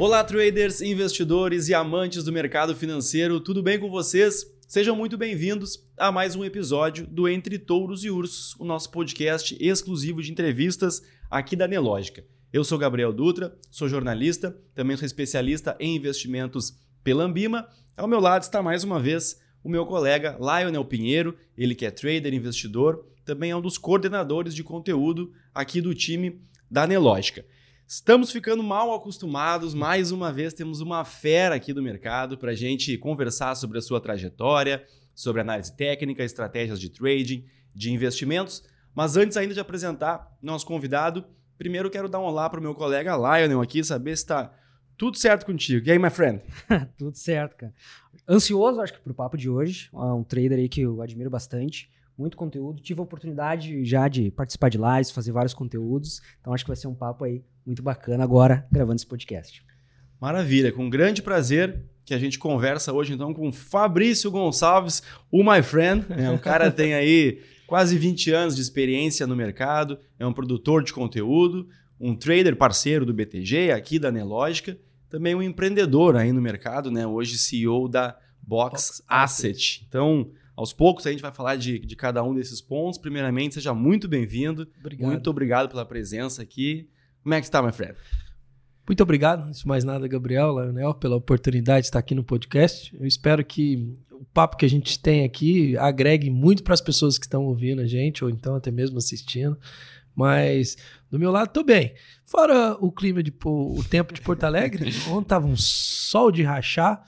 Olá, traders, investidores e amantes do mercado financeiro, tudo bem com vocês? Sejam muito bem-vindos a mais um episódio do Entre Touros e Ursos, o nosso podcast exclusivo de entrevistas aqui da Nelógica. Eu sou Gabriel Dutra, sou jornalista, também sou especialista em investimentos pela Ambima. Ao meu lado está mais uma vez o meu colega Lionel Pinheiro, ele que é trader, investidor, também é um dos coordenadores de conteúdo aqui do time da Nelógica. Estamos ficando mal acostumados, mais uma vez temos uma fera aqui do mercado para a gente conversar sobre a sua trajetória, sobre análise técnica, estratégias de trading, de investimentos. Mas antes ainda de apresentar nosso convidado, primeiro quero dar um olá para o meu colega Lionel aqui, saber se está tudo certo contigo. E aí, my friend? tudo certo, cara. Ansioso, acho que, pro papo de hoje. Um trader aí que eu admiro bastante muito conteúdo. Tive a oportunidade já de participar de lives, fazer vários conteúdos. Então acho que vai ser um papo aí muito bacana agora gravando esse podcast. Maravilha, com grande prazer que a gente conversa hoje então com Fabrício Gonçalves, o my friend. É, o cara tem aí quase 20 anos de experiência no mercado, é um produtor de conteúdo, um trader parceiro do BTG, aqui da Nelógica, também um empreendedor aí no mercado, né? Hoje CEO da Box, Box Asset. Asset. Então, aos poucos a gente vai falar de, de cada um desses pontos. Primeiramente, seja muito bem-vindo. Muito obrigado pela presença aqui. Como é que está, my friend? Muito obrigado, antes de mais nada, Gabriel, Leonel, pela oportunidade de estar aqui no podcast. Eu espero que o papo que a gente tem aqui agregue muito para as pessoas que estão ouvindo a gente, ou então até mesmo assistindo. Mas do meu lado, tô bem. Fora o clima de o tempo de Porto Alegre, ontem tava um sol de rachar.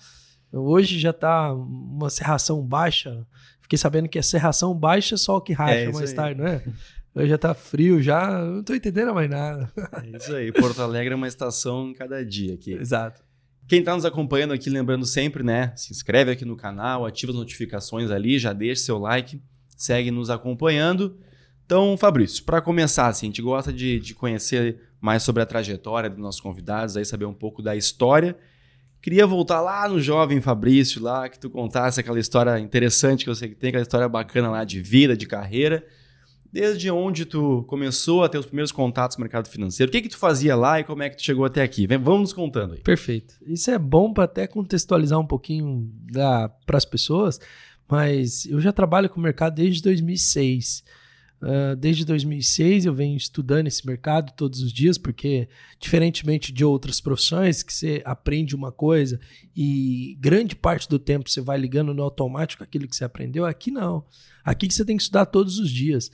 Hoje já tá uma serração baixa. Fiquei sabendo que a serração baixa é só o que racha é mais aí. tarde, não é? Hoje já tá frio, já não tô entendendo mais nada. É isso aí. Porto Alegre é uma estação em cada dia aqui. Exato. Quem está nos acompanhando aqui, lembrando sempre, né? Se inscreve aqui no canal, ativa as notificações ali, já deixa seu like, segue nos acompanhando. Então, Fabrício, para começar, assim, a gente gosta de, de conhecer mais sobre a trajetória dos nossos convidados, aí saber um pouco da história Queria voltar lá no jovem Fabrício, lá que tu contasse aquela história interessante que eu sei que tem, aquela história bacana lá de vida, de carreira. Desde onde tu começou a ter os primeiros contatos com o mercado financeiro? O que que tu fazia lá e como é que tu chegou até aqui? Vem, vamos nos contando aí. Perfeito. Isso é bom para até contextualizar um pouquinho para as pessoas, mas eu já trabalho com o mercado desde 2006. Uh, desde 2006 eu venho estudando esse mercado todos os dias, porque, diferentemente de outras profissões, que você aprende uma coisa e grande parte do tempo você vai ligando no automático aquilo que você aprendeu, aqui não. Aqui você tem que estudar todos os dias.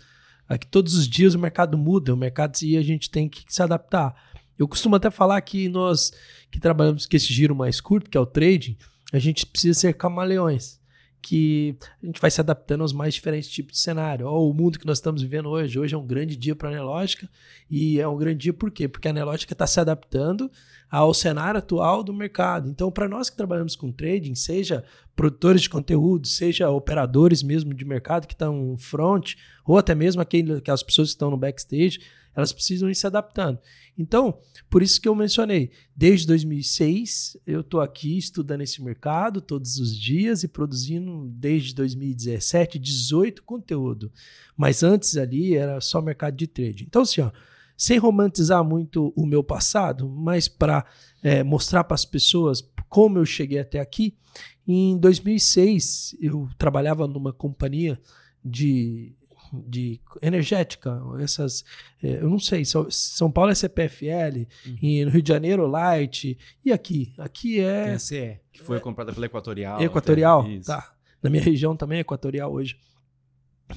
Aqui todos os dias o mercado muda, o mercado e a gente tem que se adaptar. Eu costumo até falar que nós que trabalhamos com esse giro mais curto, que é o trading, a gente precisa ser camaleões que a gente vai se adaptando aos mais diferentes tipos de cenário. O mundo que nós estamos vivendo hoje. Hoje é um grande dia para a Anelógica e é um grande dia por quê? Porque a Anelógica está se adaptando ao cenário atual do mercado. Então, para nós que trabalhamos com trading, seja produtores de conteúdo, seja operadores mesmo de mercado que estão front, ou até mesmo aquelas pessoas que estão no backstage, elas precisam ir se adaptando. Então, por isso que eu mencionei, desde 2006 eu estou aqui estudando esse mercado todos os dias e produzindo desde 2017 18 conteúdo. Mas antes ali era só mercado de trade. Então, assim, ó, sem romantizar muito o meu passado, mas para é, mostrar para as pessoas como eu cheguei até aqui, em 2006 eu trabalhava numa companhia de de energética, essas, é, eu não sei, São Paulo é CPFL, uhum. e no Rio de Janeiro Light, e aqui? Aqui é... TCE, que foi é, comprada pela Equatorial. Equatorial, tá. Na minha região também é Equatorial hoje.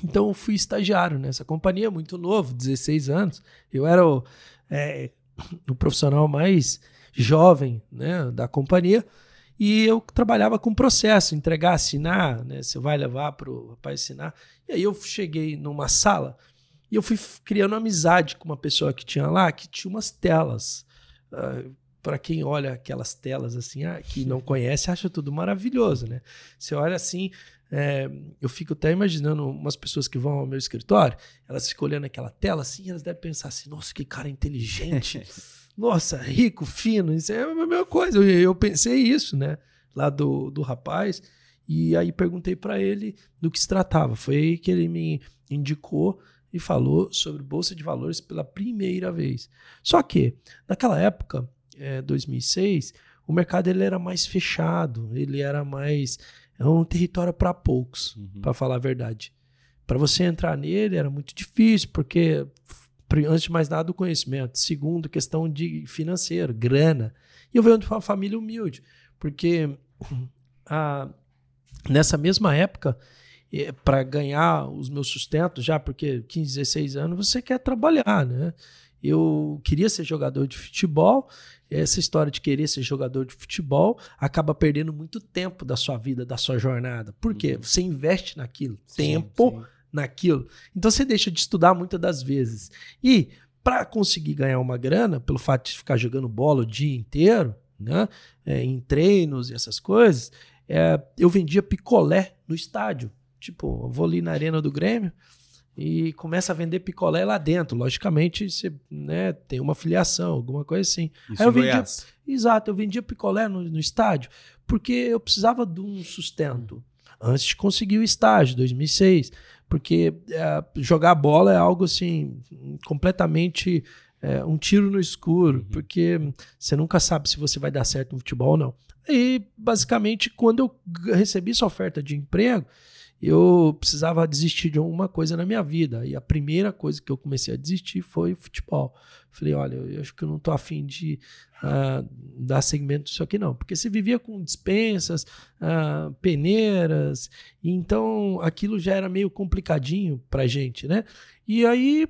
Então eu fui estagiário nessa companhia, muito novo, 16 anos. Eu era o, é, o profissional mais jovem né, da companhia. E eu trabalhava com processo, entregar, assinar, né? Você vai levar para o rapaz assinar. E aí eu cheguei numa sala e eu fui criando amizade com uma pessoa que tinha lá, que tinha umas telas. Uh, ah, para quem olha aquelas telas assim, ah, que não conhece, acha tudo maravilhoso, né? Você olha assim, é, eu fico até imaginando umas pessoas que vão ao meu escritório, elas ficam olhando aquela tela assim, elas devem pensar assim, nossa, que cara inteligente. nossa, rico, fino, isso é a mesma coisa. Eu, eu pensei isso, né? Lá do, do rapaz. E aí perguntei para ele do que se tratava. Foi aí que ele me indicou e falou sobre bolsa de valores pela primeira vez. Só que naquela época é, 2006, o mercado ele era mais fechado, ele era mais é um território para poucos, Uhum. para falar a verdade. Para você entrar nele era muito difícil, porque antes de mais nada o conhecimento, segundo questão de financeiro, grana. E eu venho de uma família humilde, porque a- nessa mesma época para ganhar os meus sustentos já porque 15, 16 anos você quer trabalhar, né? Eu queria ser jogador de futebol. Essa história de querer ser jogador de futebol acaba perdendo muito tempo da sua vida, da sua jornada. Por quê? Uhum. Você investe naquilo, Sim, tempo sim. Naquilo. Então você deixa de estudar muitas das vezes. E para conseguir ganhar uma grana, pelo fato de ficar jogando bola o dia inteiro, né, é, em treinos e essas coisas, é, eu vendia picolé no estádio. Tipo, eu vou ali na arena do Grêmio e começa a vender picolé lá dentro. Logicamente, você né, tem uma filiação, alguma coisa assim. Isso Aí eu vendia- Goiás. Exato, eu vendia picolé no, no estádio porque eu precisava de um sustento antes de conseguir o estágio, 2006. Porque é, jogar bola é algo assim, completamente é, um tiro no escuro, Uhum. porque você nunca sabe se você vai dar certo no futebol ou não. E basicamente, quando eu recebi essa oferta de emprego, eu precisava desistir de alguma coisa na minha vida. E a primeira coisa que eu comecei a desistir foi futebol. Falei, olha, eu acho que eu não tô afim de ah, dar segmento disso aqui, não. Porque você vivia com dispensas, ah, peneiras, então aquilo já era meio complicadinho pra gente, né? E aí,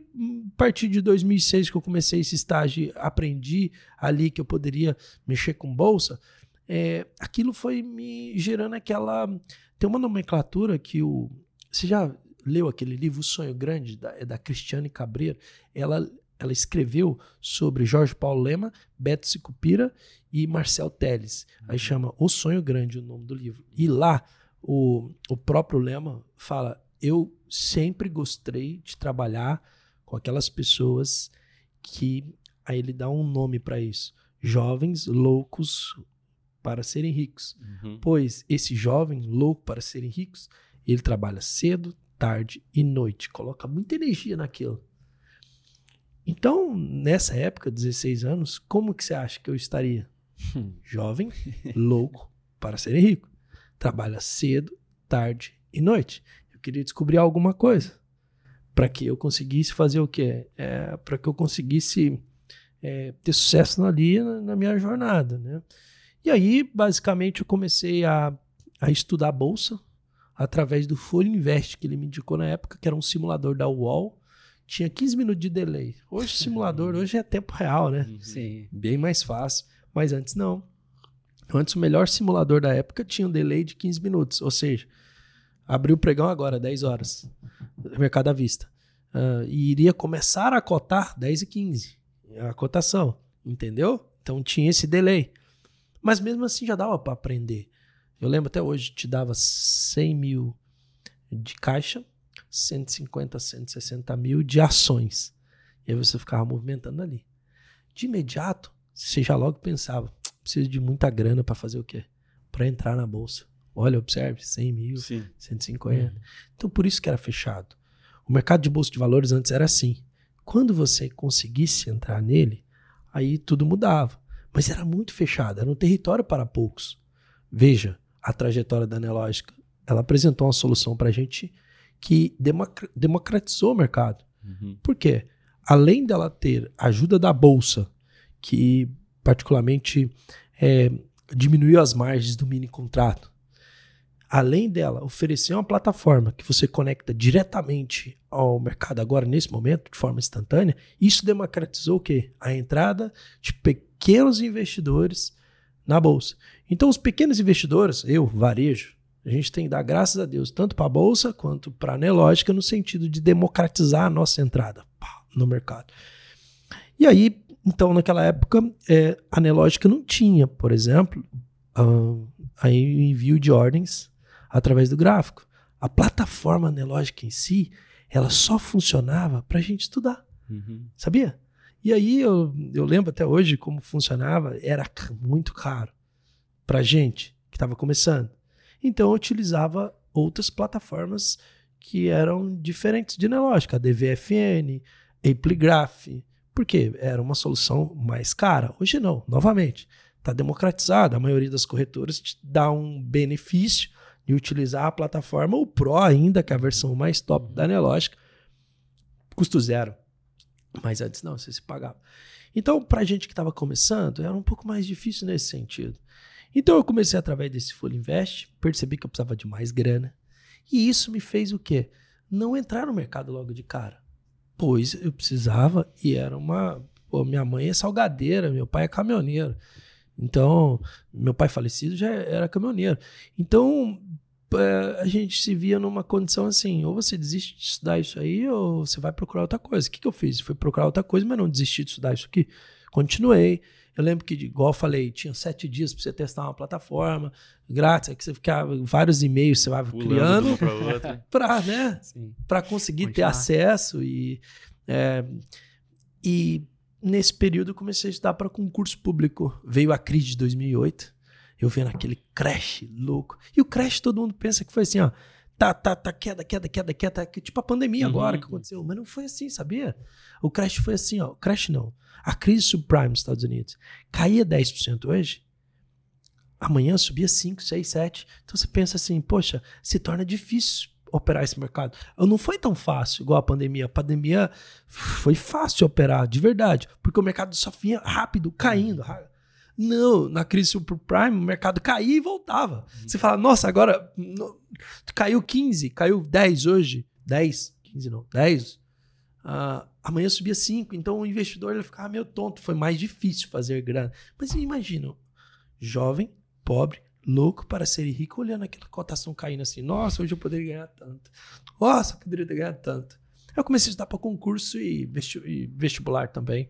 a partir de 2006 que eu comecei esse estágio, aprendi ali que eu poderia mexer com bolsa, é, aquilo foi me gerando aquela... Tem uma nomenclatura que o... Você já leu aquele livro O Sonho Grande, da, é da Cristiane Cabreira? Ela, ela escreveu sobre Jorge Paulo Lema, Beto Sicupira e Marcel Teles. Aí chama O Sonho Grande o nome do livro. E lá, o, o próprio Lema fala: Eu sempre gostei de trabalhar com aquelas pessoas que. Aí ele dá um nome para isso: jovens loucos para serem ricos. Uhum. Pois esse jovem louco para serem ricos, ele trabalha cedo, tarde e noite, coloca muita energia naquilo. Então, nessa época, 16 anos, como que você acha que eu estaria? Jovem, louco para serem rico. Trabalha cedo, tarde e noite. Eu queria descobrir alguma coisa para que eu conseguisse fazer o quê? É, para que eu conseguisse é, ter sucesso ali na, na minha jornada, né? E aí, basicamente, eu comecei a, a estudar a bolsa através do Folha Invest, que ele me indicou na época, que era um simulador da UOL. Tinha 15 minutos de delay. Hoje, o simulador hoje é tempo real, né? Uhum. Sim. Bem mais fácil. Mas antes não. Antes, o melhor simulador da época tinha um delay de 15 minutos. Ou seja, abriu o pregão agora, 10 horas. Mercado à vista. Ah, e iria começar a cotar 10 e 15. A cotação. Entendeu? Então tinha esse delay. Mas mesmo assim já dava para aprender. Eu lembro até hoje, te dava 100 mil de caixa, 150, 160 mil de ações. E aí você ficava movimentando ali. De imediato, você já logo pensava, preciso de muita grana para fazer o quê? Para entrar na bolsa. Olha, observe, 100 mil, Sim. 150. Então por isso que era fechado. O mercado de bolsa de valores antes era assim. Quando você conseguisse entrar nele, aí tudo mudava. Mas era muito fechado, era um território para poucos. Veja a trajetória da Nelógica. Ela apresentou uma solução para a gente que democra- democratizou o mercado. Uhum. Por quê? Além dela ter ajuda da bolsa, que particularmente é, diminuiu as margens do mini contrato, além dela oferecer uma plataforma que você conecta diretamente ao mercado agora, nesse momento, de forma instantânea, isso democratizou o quê? A entrada de pequenos investidores na bolsa. Então, os pequenos investidores, eu, varejo, a gente tem que dar graças a Deus, tanto para a bolsa quanto para a Nelógica, no sentido de democratizar a nossa entrada no mercado. E aí, então, naquela época, é, a Nelógica não tinha, por exemplo, ah, aí o envio de ordens através do gráfico. A plataforma Nelógica em si, ela só funcionava para a gente estudar, Uhum. sabia? E aí eu, eu lembro até hoje como funcionava, era muito caro para gente que estava começando. Então eu utilizava outras plataformas que eram diferentes de Nelógica, a DVFN, Ampligraph, Porque era uma solução mais cara. Hoje não, novamente. Está democratizado. A maioria das corretoras te dá um benefício de utilizar a plataforma, o Pro ainda, que é a versão mais top da Nelogic, custo zero. Mas antes não, você se pagava. Então, para gente que estava começando, era um pouco mais difícil nesse sentido. Então, eu comecei através desse Folha Invest, percebi que eu precisava de mais grana. E isso me fez o quê? Não entrar no mercado logo de cara. Pois eu precisava e era uma. Pô, minha mãe é salgadeira, meu pai é caminhoneiro. Então, meu pai falecido já era caminhoneiro. Então, é, a gente se via numa condição assim: ou você desiste de estudar isso aí, ou você vai procurar outra coisa. O que, que eu fiz? Fui procurar outra coisa, mas não desisti de estudar isso aqui. Continuei. Eu lembro que, igual eu falei, tinha sete dias para você testar uma plataforma grátis, aí que você ficava vários e-mails você vai Pulando criando para né, para conseguir Continuar. ter acesso e é, e nesse período eu comecei a estudar para concurso público. Veio a crise de 2008, eu vendo aquele crash louco. E o crash todo mundo pensa que foi assim, ó, tá, tá, tá, queda, queda, queda, queda, tipo a pandemia uhum. agora que aconteceu. Mas não foi assim, sabia? O crash foi assim, ó, crash não. A crise subprime nos Estados Unidos caía 10% hoje, amanhã subia 5, 6, 7. Então você pensa assim, poxa, se torna difícil operar esse mercado. Não foi tão fácil igual a pandemia. A pandemia foi fácil operar, de verdade, porque o mercado só vinha rápido, caindo. Não, na crise subprime, o mercado caía e voltava. Você fala, nossa, agora no, caiu 15, caiu 10 hoje. 10, 15 não, 10. Uh, ah, amanhã subia 5. Então o investidor ele ficava meio tonto. Foi mais difícil fazer grana. Mas imagina, jovem, pobre, louco para ser rico, olhando aquela cotação caindo assim. Nossa, hoje eu poderia ganhar tanto. Nossa, eu poderia ganhar tanto. Eu comecei a estudar para concurso e vestibular também.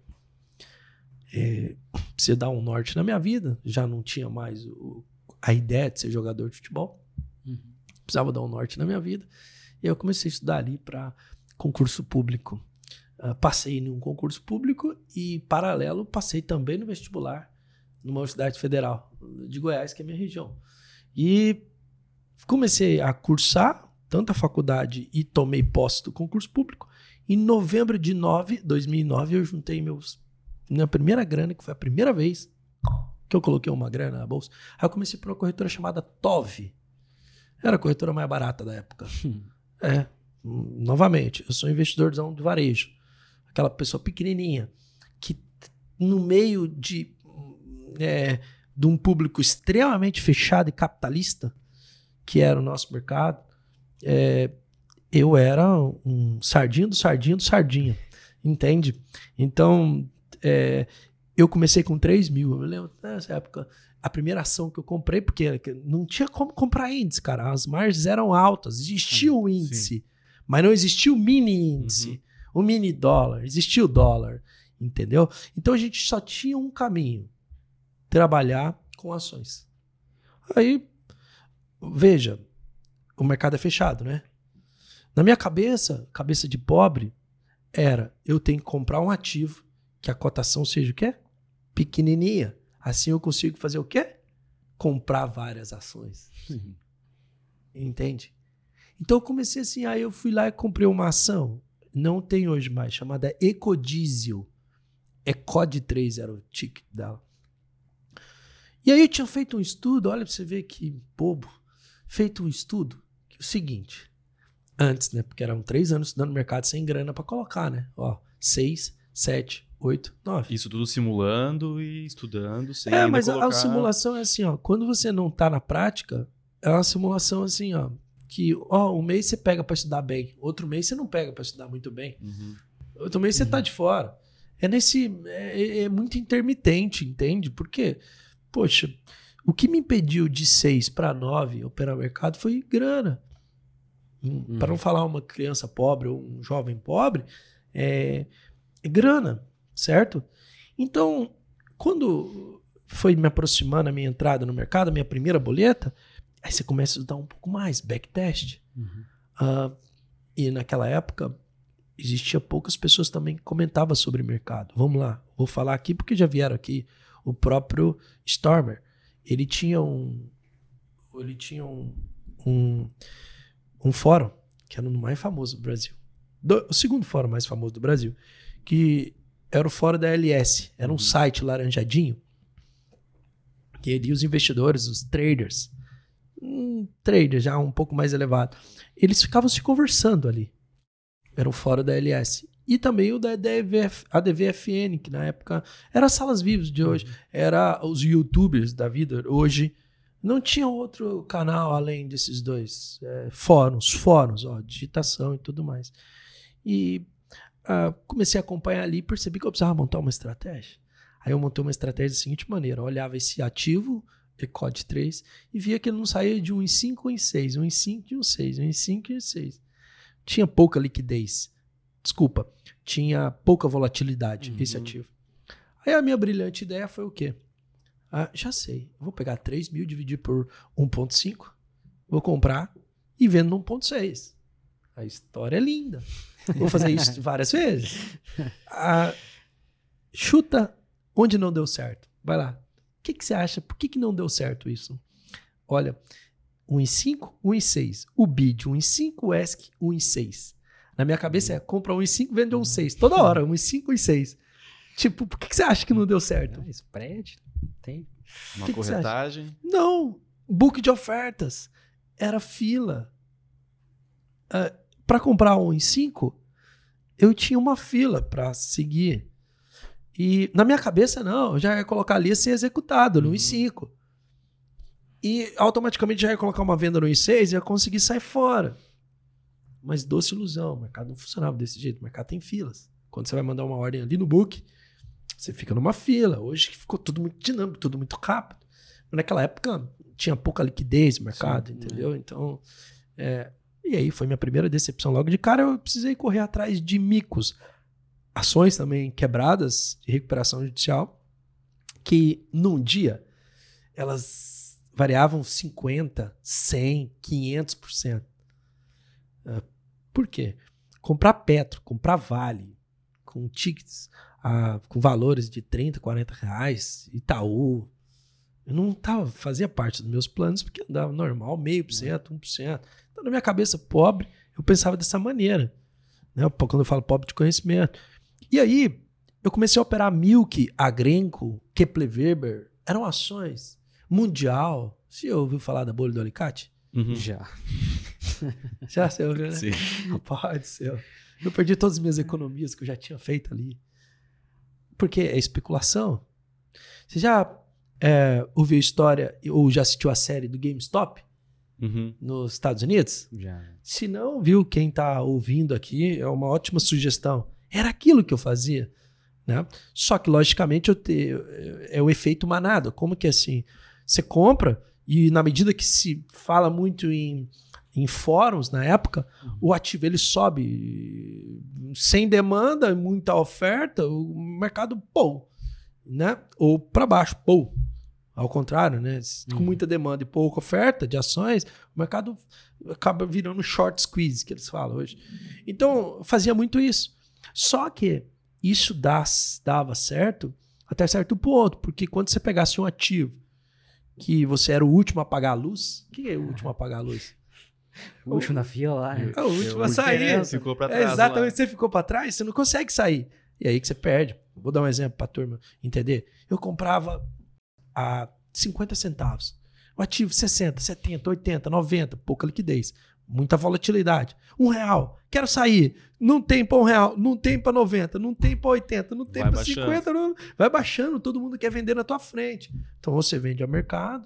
É, precisa dar um norte na minha vida. Já não tinha mais o, a ideia de ser jogador de futebol. Uhum. Precisava dar um norte na minha vida. E eu comecei a estudar ali para concurso público. Uh, passei em um concurso público e, paralelo, passei também no vestibular numa universidade federal de Goiás, que é a minha região. E comecei a cursar tanto a faculdade e tomei posse do concurso público. Em novembro de 9, 2009, eu juntei meus minha primeira grana, que foi a primeira vez que eu coloquei uma grana na bolsa. Aí eu comecei por uma corretora chamada Tove. Era a corretora mais barata da época. Hum. É, novamente, eu sou investidor de varejo. Aquela pessoa pequenininha que no meio de é, de um público extremamente fechado e capitalista, que era o nosso mercado, é, eu era um sardinho do sardinho do sardinha, entende? Então, é, eu comecei com 3 mil, eu me lembro nessa época, a primeira ação que eu comprei, porque não tinha como comprar índice, cara, as margens eram altas, existia o índice, Sim. mas não existia o mini índice, uhum. o mini dólar, existia o dólar, entendeu? Então a gente só tinha um caminho, trabalhar com ações. Aí, veja, o mercado é fechado, né? Na minha cabeça, cabeça de pobre, era eu tenho que comprar um ativo que a cotação seja o quê? Pequenininha. Assim eu consigo fazer o quê? Comprar várias ações. Entende? Então eu comecei assim, aí eu fui lá e comprei uma ação, não tem hoje mais, chamada Ecodiesel. É COD 3 era o ticket dela. E aí eu tinha feito um estudo, olha para você ver que bobo, feito um estudo, que é o seguinte, antes, né, porque eram três anos estudando mercado sem grana para colocar, né, ó, seis, sete, oito, nove. Isso tudo simulando e estudando, sem É, mas colocar... a, a simulação é assim, ó, quando você não tá na prática, é uma simulação assim, ó, que ó, um mês você pega para estudar bem, outro mês você não pega para estudar muito bem, uhum. outro mês você tá uhum. de fora. É nesse, é, é, é muito intermitente, entende? Por quê? Porque Poxa, o que me impediu de 6 para 9 operar o mercado foi grana. Hum. Para não falar uma criança pobre ou um jovem pobre, é, é grana, certo? Então, quando foi me aproximando a minha entrada no mercado, a minha primeira boleta, aí você começa a estudar um pouco mais, backtest. Uhum. Uh, e naquela época, existia poucas pessoas também que comentavam sobre mercado. Vamos lá, vou falar aqui porque já vieram aqui o próprio Stormer. Ele tinha um. Ele tinha um, um, um fórum, que era o mais famoso do Brasil. Do, o segundo fórum mais famoso do Brasil. Que era o fórum da LS. Era um site laranjadinho. Que ali os investidores, os traders, um trader já um pouco mais elevado, eles ficavam se conversando ali. Era o fórum da LS. E também o da DVF, ADVFN, que na época era as salas vivas de hoje, era os youtubers da vida. Hoje não tinha outro canal além desses dois. É, fóruns, fóruns, ó, digitação e tudo mais. E uh, comecei a acompanhar ali e percebi que eu precisava montar uma estratégia. Aí eu montei uma estratégia da seguinte maneira: olhava esse ativo, ECOD 3, e via que ele não saía de 1 em 5 ou em 6, 1 em 5 e 1 em 6, 1 em 5 e 1 em 6. Tinha pouca liquidez. Desculpa, tinha pouca volatilidade uhum. esse ativo. Aí a minha brilhante ideia foi o quê? Ah, já sei, vou pegar 3 mil, dividir por 1,5, vou comprar e vendo no 1,6. A história é linda. Vou fazer isso várias vezes. Ah, chuta onde não deu certo. Vai lá. O que, que você acha? Por que, que não deu certo isso? Olha, 1 em 5, 1 em 6. O BID, 1 em 5, o ESC, 1 em 6. Na minha cabeça é compra 1 em 5, vende 1 em 6. Toda hora, 1 em 5, 1 em 6. Tipo, por que, que você acha que não deu certo? Ah, spread, tem. Uma Que que corretagem. Não, book de ofertas. Era fila. para comprar um em cinco, eu tinha uma fila para seguir. E na minha cabeça, não, eu já ia colocar ali ser executado no Uhum. em 5. E automaticamente já ia colocar uma venda no em 6 e ia conseguir sair fora. Mas doce ilusão, o mercado não funcionava desse jeito, o mercado tem filas. Quando você vai mandar uma ordem ali no book, você fica numa fila. Hoje que ficou tudo muito dinâmico, tudo muito rápido. Mas naquela época tinha pouca liquidez no mercado, Sim, entendeu? Então, é, e aí foi minha primeira decepção. Logo de cara eu precisei correr atrás de micos. Ações também quebradas de recuperação judicial, que num dia elas variavam 50, 100, 500%. Ah, Por quê? Comprar Petro, comprar Vale, com tickets ah, com valores de 30, 40 reais, Itaú, eu não tava, fazia parte dos meus planos, porque andava normal, meio por cento, 1%. Então, na minha cabeça, pobre, eu pensava dessa maneira. Né? Quando eu falo pobre de conhecimento. E aí, eu comecei a operar Milk, Agrenco, Kepler Weber, eram ações. Mundial. Você ouviu falar da bolha do alicate? Uhum. Já. Já você ouviu, né? Sim. Rapaz do céu. Eu perdi todas as minhas economias que eu já tinha feito ali. Porque é especulação. Você já é, ouviu a história ou já assistiu a série do GameStop Uhum. nos Estados Unidos? Já. Se não viu, quem está ouvindo aqui, é uma ótima sugestão. Era aquilo que eu fazia. Né? Só que, logicamente, eu te, é o efeito manada. Como que é assim? Você compra e na medida que se fala muito em, em fóruns na época, o ativo ele sobe sem demanda, muita oferta, o mercado pô, né? Ou para baixo, pô. Ao contrário, né? Com Uhum. muita demanda e pouca oferta de ações, o mercado acaba virando short squeeze, que eles falam hoje. Então, fazia muito isso. Só que isso dá- dava certo até certo ponto, porque quando você pegasse um ativo que você era o último a apagar a luz, o que é o último a apagar a luz? O último na fila lá. né? É o último a sair. né, Ficou pra É, trás. exatamente, você ficou para trás, você não consegue sair. E aí que você perde. Vou dar um exemplo para turma entender. Eu comprava a 50 centavos. O ativo 60, 70, 80, 90, pouca liquidez, muita volatilidade. Um real, quero sair. Não tem para um real, não tem para 90, não tem para 80, não tem Vai para baixando. 50, não- vai baixando, todo mundo quer vender na tua frente. Então você vende ao mercado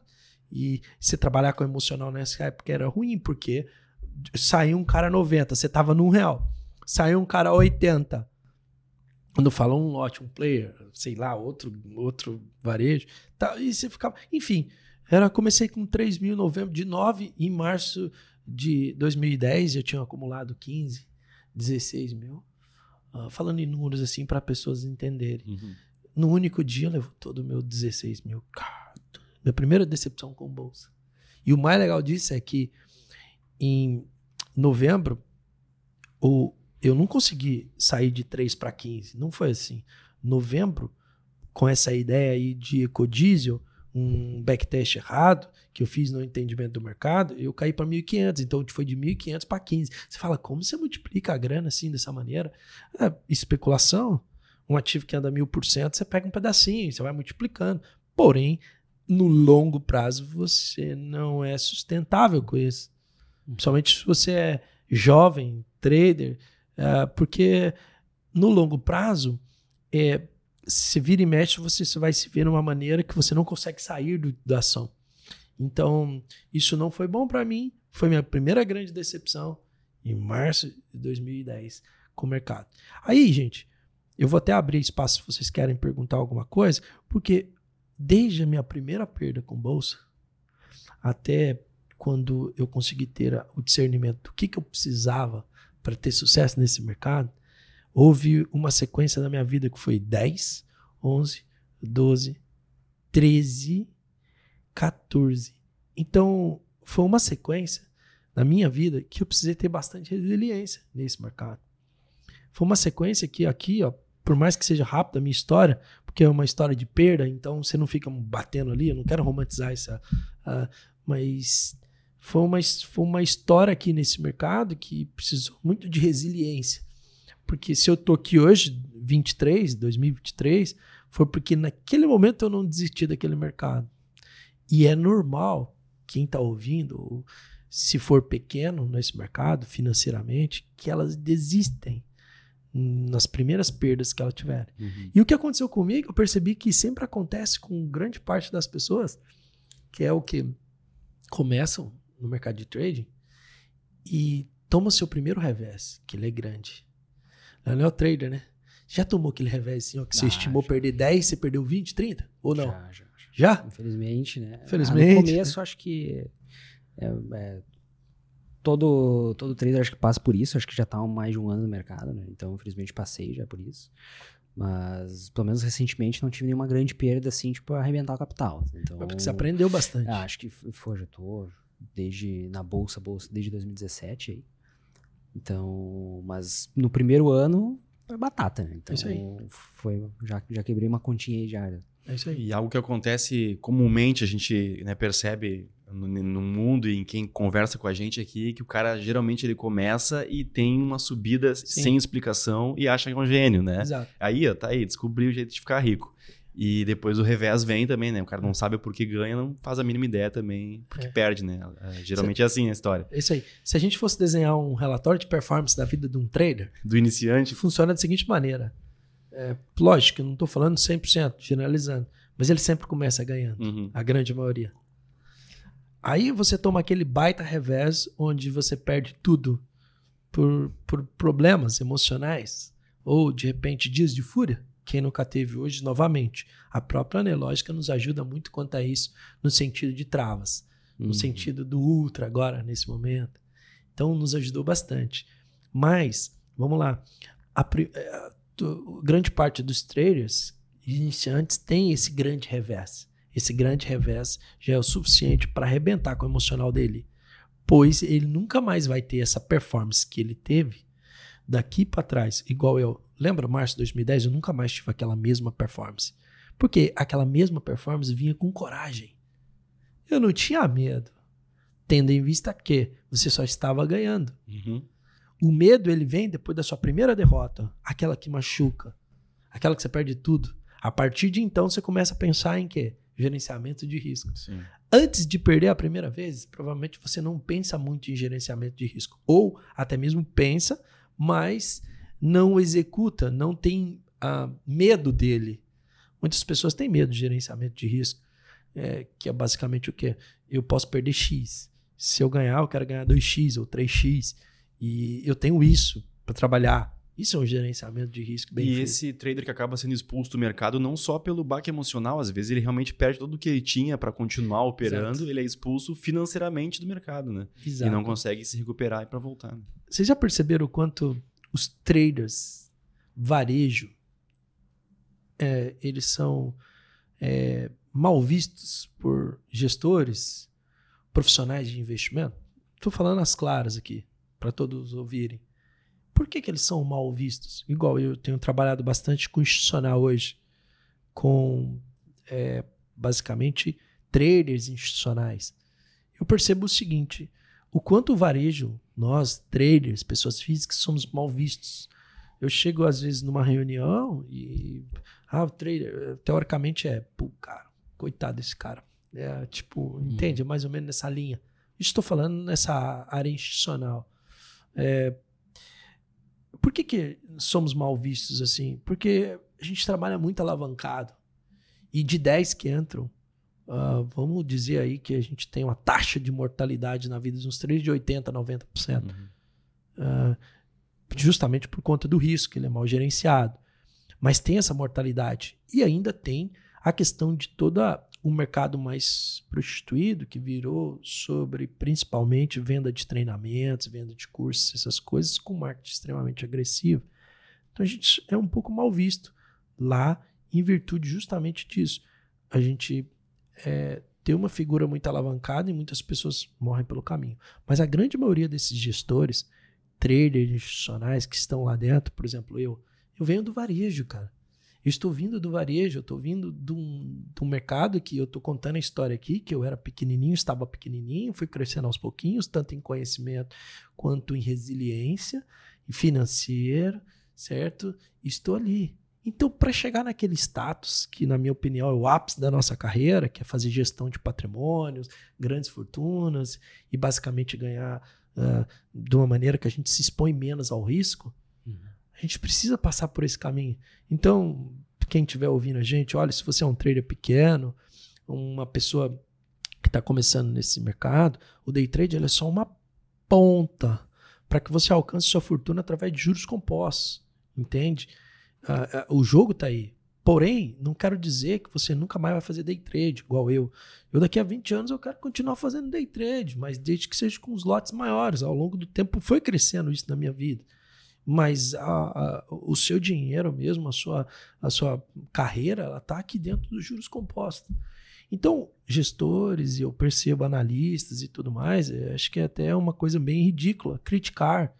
e você trabalhar com emocional nessa época era ruim, porque saiu um cara 90, você tava num real. Saiu um cara 80. Quando fala um lote, um player, sei lá, outro, outro varejo, tá, e você ficava. Enfim, era, comecei com 3 mil em novembro de 9, em março de 2010 eu tinha acumulado 15, 16 mil. Ah, falando em números assim para pessoas entenderem. Uhum. No único dia levou todo o meu 16 mil. Cara, minha primeira decepção com bolsa. E o mais legal disso é que em novembro o, eu não consegui sair de 3 para 15. Não foi assim. Novembro, com essa ideia aí de ecodiesel, um backtest errado que eu fiz no entendimento do mercado, eu caí para 1.500. Então foi de 1.500 para 15. Você fala, como você multiplica a grana assim dessa maneira? É, especulação. um ativo que anda mil por cento, você pega um pedacinho, você vai multiplicando. Porém, no longo prazo, você não é sustentável com isso. Principalmente se você é jovem, trader, uh, porque no longo prazo, é, se vira e mexe, você vai se ver de uma maneira que você não consegue sair do, da ação. Então, isso não foi bom para mim. Foi minha primeira grande decepção em março de 2010 com o mercado. Aí, gente, eu vou até abrir espaço se vocês querem perguntar alguma coisa, porque desde a minha primeira perda com bolsa até quando eu consegui ter o discernimento do que, que eu precisava para ter sucesso nesse mercado, houve uma sequência na minha vida que foi 10, 11, 12, 13, 14. Então, foi uma sequência na minha vida que eu precisei ter bastante resiliência nesse mercado. Foi uma sequência que aqui, ó, por mais que seja rápida a minha história, porque é uma história de perda, então você não fica batendo ali, eu não quero romantizar essa. Uh, mas foi uma, foi uma história aqui nesse mercado que precisou muito de resiliência. Porque se eu tô aqui hoje, 23, 2023, foi porque naquele momento eu não desisti daquele mercado. E é normal, quem está ouvindo, se for pequeno nesse mercado financeiramente, que elas desistem nas primeiras perdas que elas tiverem. Uhum. E o que aconteceu comigo, eu percebi que sempre acontece com grande parte das pessoas, que é o que começam no mercado de trading e toma seu primeiro revés, que ele é grande. Não é o trader, né? Já tomou aquele revés assim, ó, que ah, você estimou já. perder 10, você perdeu 20, 30? Ou não? Já, já. Já? Infelizmente, né? Infelizmente. Ah, no começo, acho que é, é, todo, todo trader acho que passa por isso, acho que já está há mais de um ano no mercado, né? Então, infelizmente, passei já por isso. Mas, pelo menos recentemente, não tive nenhuma grande perda, assim, tipo, arrebentar o capital. Então, é porque você aprendeu bastante. Ah, acho que foi, já tô desde, na bolsa, bolsa, desde 2017 aí. Então, mas no primeiro ano, foi batata, né? Então, isso aí. foi, já, já quebrei uma continha aí já. É isso aí. E algo que acontece comumente, a gente né, percebe no, no, mundo e em quem conversa com a gente aqui, que o cara geralmente ele começa e tem uma subida Sim. sem explicação e acha que é um gênio, né? Exato. Aí, ó, tá aí, descobriu o jeito de ficar rico. E depois o revés vem também, né? O cara não sabe por que ganha, não faz a mínima ideia também porque é. perde, né? É, geralmente é assim a história. Isso aí. Se a gente fosse desenhar um relatório de performance da vida de um trader... Do iniciante? Funciona da seguinte maneira. É, lógico, não estou falando 100%, generalizando, mas ele sempre começa ganhando, uhum. a grande maioria. Aí você toma aquele baita revés onde você perde tudo por, por problemas emocionais ou de repente dias de fúria. Quem nunca teve hoje, novamente, a própria anelógica nos ajuda muito quanto a isso no sentido de travas, uhum. no sentido do ultra agora, nesse momento. Então, nos ajudou bastante. Mas, vamos lá, a, a, eh, a grande parte dos traders iniciantes tem esse grande revés. Esse grande revés já é o suficiente para arrebentar com o emocional dele, pois ele nunca mais vai ter essa performance que ele teve daqui para trás, igual eu. Lembra março de 2010? Eu nunca mais tive aquela mesma performance. Porque aquela mesma performance vinha com coragem. Eu não tinha medo, tendo em vista que você só estava ganhando. Uhum. O medo ele vem depois da sua primeira derrota, aquela que machuca, aquela que você perde tudo. A partir de então você começa a pensar em quê? Gerenciamento de risco. Sim. Antes de perder a primeira vez, provavelmente você não pensa muito em gerenciamento de risco. Ou até mesmo pensa, mas não executa, não tem uh, medo dele. Muitas pessoas têm medo de gerenciamento de risco, é, que é basicamente o quê? Eu posso perder X. Se eu ganhar, eu quero ganhar 2X ou 3X. E eu tenho isso para trabalhar. Isso é um gerenciamento de risco bem E feito. esse trader que acaba sendo expulso do mercado não só pelo baque emocional, às vezes ele realmente perde tudo o que ele tinha para continuar operando, Exato. ele é expulso financeiramente do mercado, né? Exato. E não consegue se recuperar para voltar. Né? Vocês já perceberam o quanto os traders, varejo, é, eles são é, mal vistos por gestores, profissionais de investimento? Estou falando as claras aqui, para todos ouvirem. Por que, que eles são mal vistos? Igual eu tenho trabalhado bastante com institucional hoje, com é, basicamente traders institucionais. Eu percebo o seguinte: o quanto o varejo, nós, traders, pessoas físicas, somos mal vistos Eu chego às vezes numa reunião e ah, o trader teoricamente é, pô, cara, coitado desse cara. É, tipo, hum. entende? É mais ou menos nessa linha. Estou falando nessa área institucional. É, por que, que somos mal vistos assim? Porque a gente trabalha muito alavancado. E de 10 que entram, uh, vamos dizer aí que a gente tem uma taxa de mortalidade na vida de uns 3 de 80%, 90%. Uhum. Uh, justamente por conta do risco, ele é mal gerenciado. Mas tem essa mortalidade. E ainda tem a questão de todo o mercado mais prostituído, que virou sobre principalmente venda de treinamentos, venda de cursos, essas coisas, com marketing extremamente agressivo. Então a gente é um pouco mal visto lá em virtude justamente disso. A gente é, tem uma figura muito alavancada e muitas pessoas morrem pelo caminho. Mas a grande maioria desses gestores, traders institucionais que estão lá dentro, por exemplo, eu, eu venho do varejo, cara. Eu estou vindo do varejo, eu estou vindo de um, de um mercado que eu estou contando a história aqui, que eu era pequenininho, estava pequenininho, fui crescendo aos pouquinhos, tanto em conhecimento quanto em resiliência, e financeiro, certo? Estou ali. Então, para chegar naquele status, que na minha opinião é o ápice da nossa carreira, que é fazer gestão de patrimônios, grandes fortunas e basicamente ganhar uh, de uma maneira que a gente se expõe menos ao risco, uhum. A gente precisa passar por esse caminho. Então, quem estiver ouvindo a gente, olha, se você é um trader pequeno, uma pessoa que está começando nesse mercado, o day trade é só uma ponta para que você alcance sua fortuna através de juros compostos, entende? uh, uh, o jogo está aí. Porém, não quero dizer que você nunca mais vai fazer day trade, igual eu. Eu daqui a 20 anos eu quero continuar fazendo day trade, mas desde que seja com os lotes maiores. Ao longo do tempo foi crescendo isso na minha vida. Mas a, a, o seu dinheiro mesmo, a sua, a sua carreira, ela está aqui dentro dos juros compostos. Então, gestores, e eu percebo analistas e tudo mais, é, acho que é até uma coisa bem ridícula criticar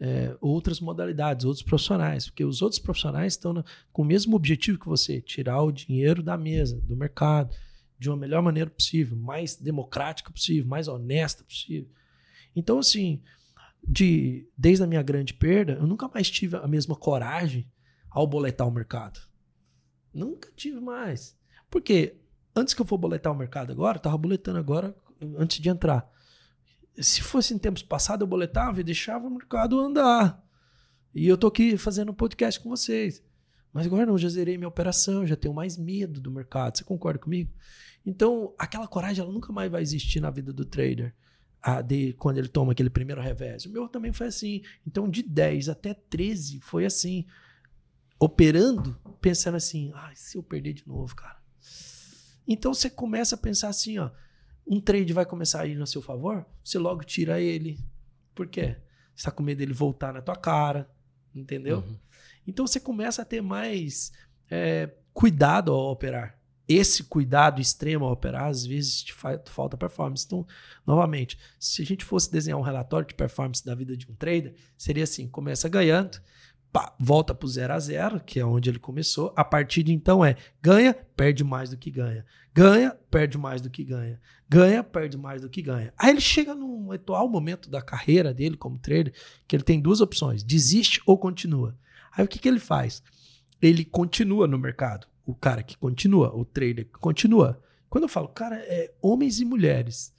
é, outras modalidades, outros profissionais, porque os outros profissionais estão com o mesmo objetivo que você, tirar o dinheiro da mesa, do mercado, de uma melhor maneira possível, mais democrática possível, mais honesta possível. Então, assim, de, desde a minha grande perda, eu nunca mais tive a mesma coragem ao boletar o mercado. Nunca tive mais. Porque antes que eu for boletar o mercado agora, eu estava boletando agora antes de entrar se fosse em tempos passados, eu boletava e deixava o mercado andar. E eu tô aqui fazendo um podcast com vocês. Mas agora não, já zerei minha operação, já tenho mais medo do mercado. Você concorda comigo? Então, aquela coragem ela nunca mais vai existir na vida do trader. A de, quando ele toma aquele primeiro revés. O meu também foi assim. Então, de 10 até 13 foi assim. Operando, pensando assim: ah, se eu perder de novo, cara. Então você começa a pensar assim: ó, um trade vai começar a ir no seu favor, você logo tira ele. Por quê? Você está com medo dele voltar na tua cara, entendeu? Uhum. Então você começa a ter mais é, cuidado ao operar. Esse cuidado extremo ao operar, às vezes te falta performance. Então, novamente, se a gente fosse desenhar um relatório de performance da vida de um trader, seria assim: começa ganhando, pá, volta para o 0 a 0, que é onde ele começou. A partir de então é ganha, perde mais do que ganha. Ganha, perde mais do que ganha. Ganha, perde mais do que ganha. Aí ele chega num atual momento da carreira dele como trader, que ele tem duas opções: desiste ou continua. Aí o que, que ele faz? Ele continua no mercado. O cara que continua, o trader que continua. Quando eu falo, cara, é homens e mulheres.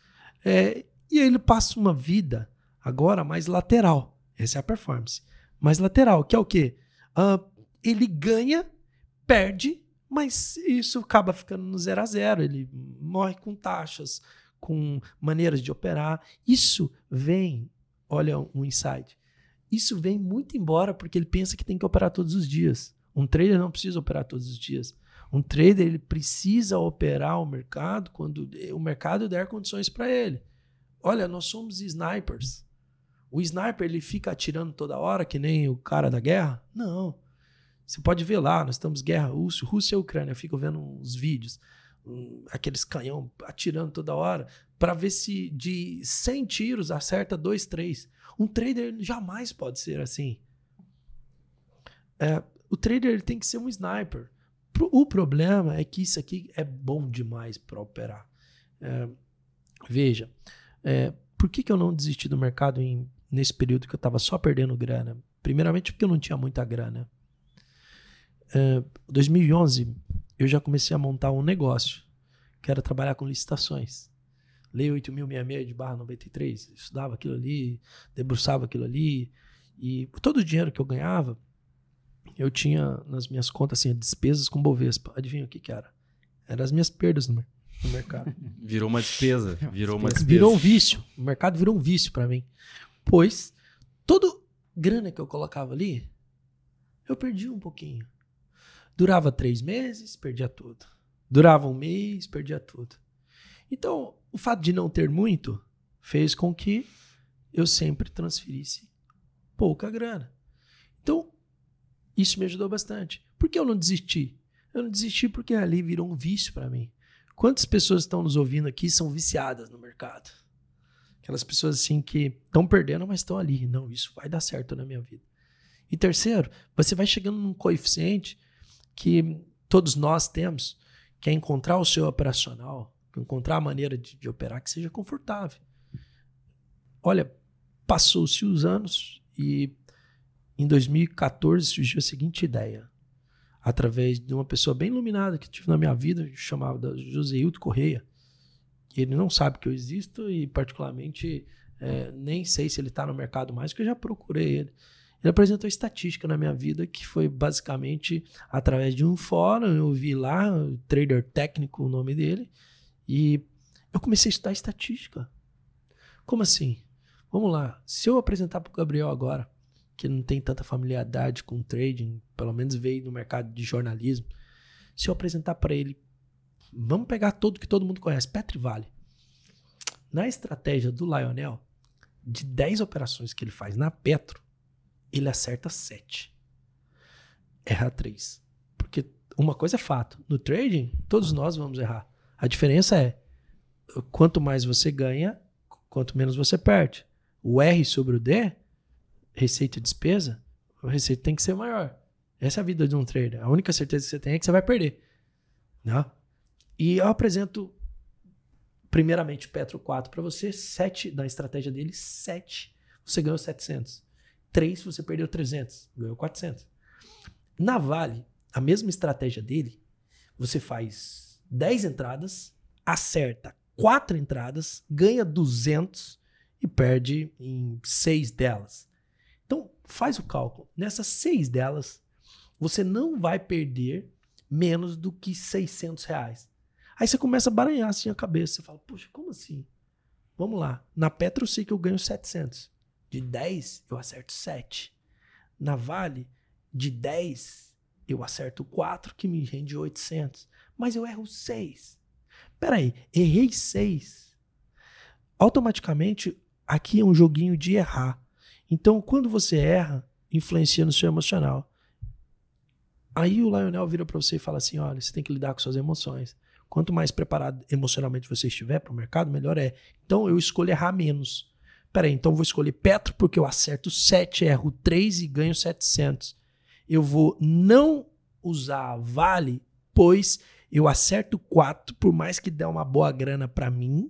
É, e aí ele passa uma vida agora mais lateral. Essa é a performance mais lateral, que é o quê? Uh, ele ganha, perde, mas isso acaba ficando no zero a zero. Ele morre com taxas, com maneiras de operar. Isso vem, olha um insight. Isso vem muito embora porque ele pensa que tem que operar todos os dias. Um trader não precisa operar todos os dias. Um trader ele precisa operar o mercado quando o mercado der condições para ele. Olha, nós somos snipers. O sniper ele fica atirando toda hora, que nem o cara da guerra? Não. Você pode ver lá, nós estamos guerra Rússia, Rússia e Ucrânia. Eu fico vendo uns vídeos, um, aqueles canhão atirando toda hora, para ver se de 100 tiros acerta 2, 3. Um trader jamais pode ser assim. É, o trader tem que ser um sniper. O problema é que isso aqui é bom demais para operar. É, veja, é, por que, que eu não desisti do mercado em nesse período que eu estava só perdendo grana, Primeiramente porque eu não tinha muita grana. Em 2011, eu já comecei a montar um negócio, que era trabalhar com licitações. Lei 8066 de barra 93, estudava aquilo ali, debruçava aquilo ali, e todo o dinheiro que eu ganhava, eu tinha nas minhas contas assim, despesas com Bovespa. Adivinha o que que era? Eram as minhas perdas no, no mercado. Virou uma despesa. Virou uma despesa. Virou um vício. O mercado virou um vício para mim. Pois todo grana que eu colocava ali, eu perdia um pouquinho. Durava três meses, perdia tudo. Durava um mês, perdia tudo. Então, o fato de não ter muito fez com que eu sempre transferisse pouca grana. Então, isso me ajudou bastante. Por que eu não desisti? Eu não desisti porque ali virou um vício para mim. Quantas pessoas estão nos ouvindo aqui são viciadas no mercado? Aquelas pessoas assim que estão perdendo, mas estão ali. Não, isso vai dar certo na minha vida. E terceiro, você vai chegando num coeficiente que todos nós temos, que é encontrar o seu operacional, encontrar a maneira de, de operar que seja confortável. Olha, passou-se os anos e em 2014 surgiu a seguinte ideia, através de uma pessoa bem iluminada que tive na minha vida, chamava Joseildo Correia. Ele não sabe que eu existo e, particularmente, é, nem sei se ele está no mercado mais, porque eu já procurei ele. Ele apresentou estatística na minha vida, que foi basicamente através de um fórum. Eu vi lá, Trader Técnico, o nome dele, e eu comecei a estudar estatística. Como assim? Vamos lá. Se eu apresentar para o Gabriel agora, que não tem tanta familiaridade com trading, pelo menos veio no mercado de jornalismo, se eu apresentar para ele, vamos pegar tudo que todo mundo conhece, Petri Vale. Na estratégia do Lionel, de 10 operações que ele faz na Petro, ele acerta 7. Erra 3. Porque uma coisa é fato, no trading, todos nós vamos errar. A diferença é, quanto mais você ganha, quanto menos você perde. O R sobre o D receita e despesa, a receita tem que ser maior. Essa é a vida de um trader. A única certeza que você tem é que você vai perder. Né? E eu apresento, primeiramente, Petro 4 para você, 7 da estratégia dele, 7. Você ganhou 700. 3 você perdeu 300, ganhou 400. Na Vale, a mesma estratégia dele, você faz 10 entradas, acerta 4 entradas, ganha 200 e perde em 6 delas. Então, faz o cálculo. Nessas seis delas, você não vai perder menos do que 600 reais. Aí você começa a baranhar assim a cabeça. Você fala, poxa, como assim? Vamos lá. Na Petro eu sei que eu ganho 700. De 10 eu acerto 7. Na Vale, de 10 eu acerto 4, que me rende 800. Mas eu erro 6. Peraí, errei 6. Automaticamente, aqui é um joguinho de errar. Então, quando você erra, influencia no seu emocional. Aí o Lionel vira para você e fala assim: olha, você tem que lidar com suas emoções. Quanto mais preparado emocionalmente você estiver para o mercado, melhor é. Então eu escolho errar menos. Peraí, então vou escolher Petro porque eu acerto 7, erro 3 e ganho 700. Eu vou não usar Vale, pois eu acerto 4, por mais que dê uma boa grana para mim,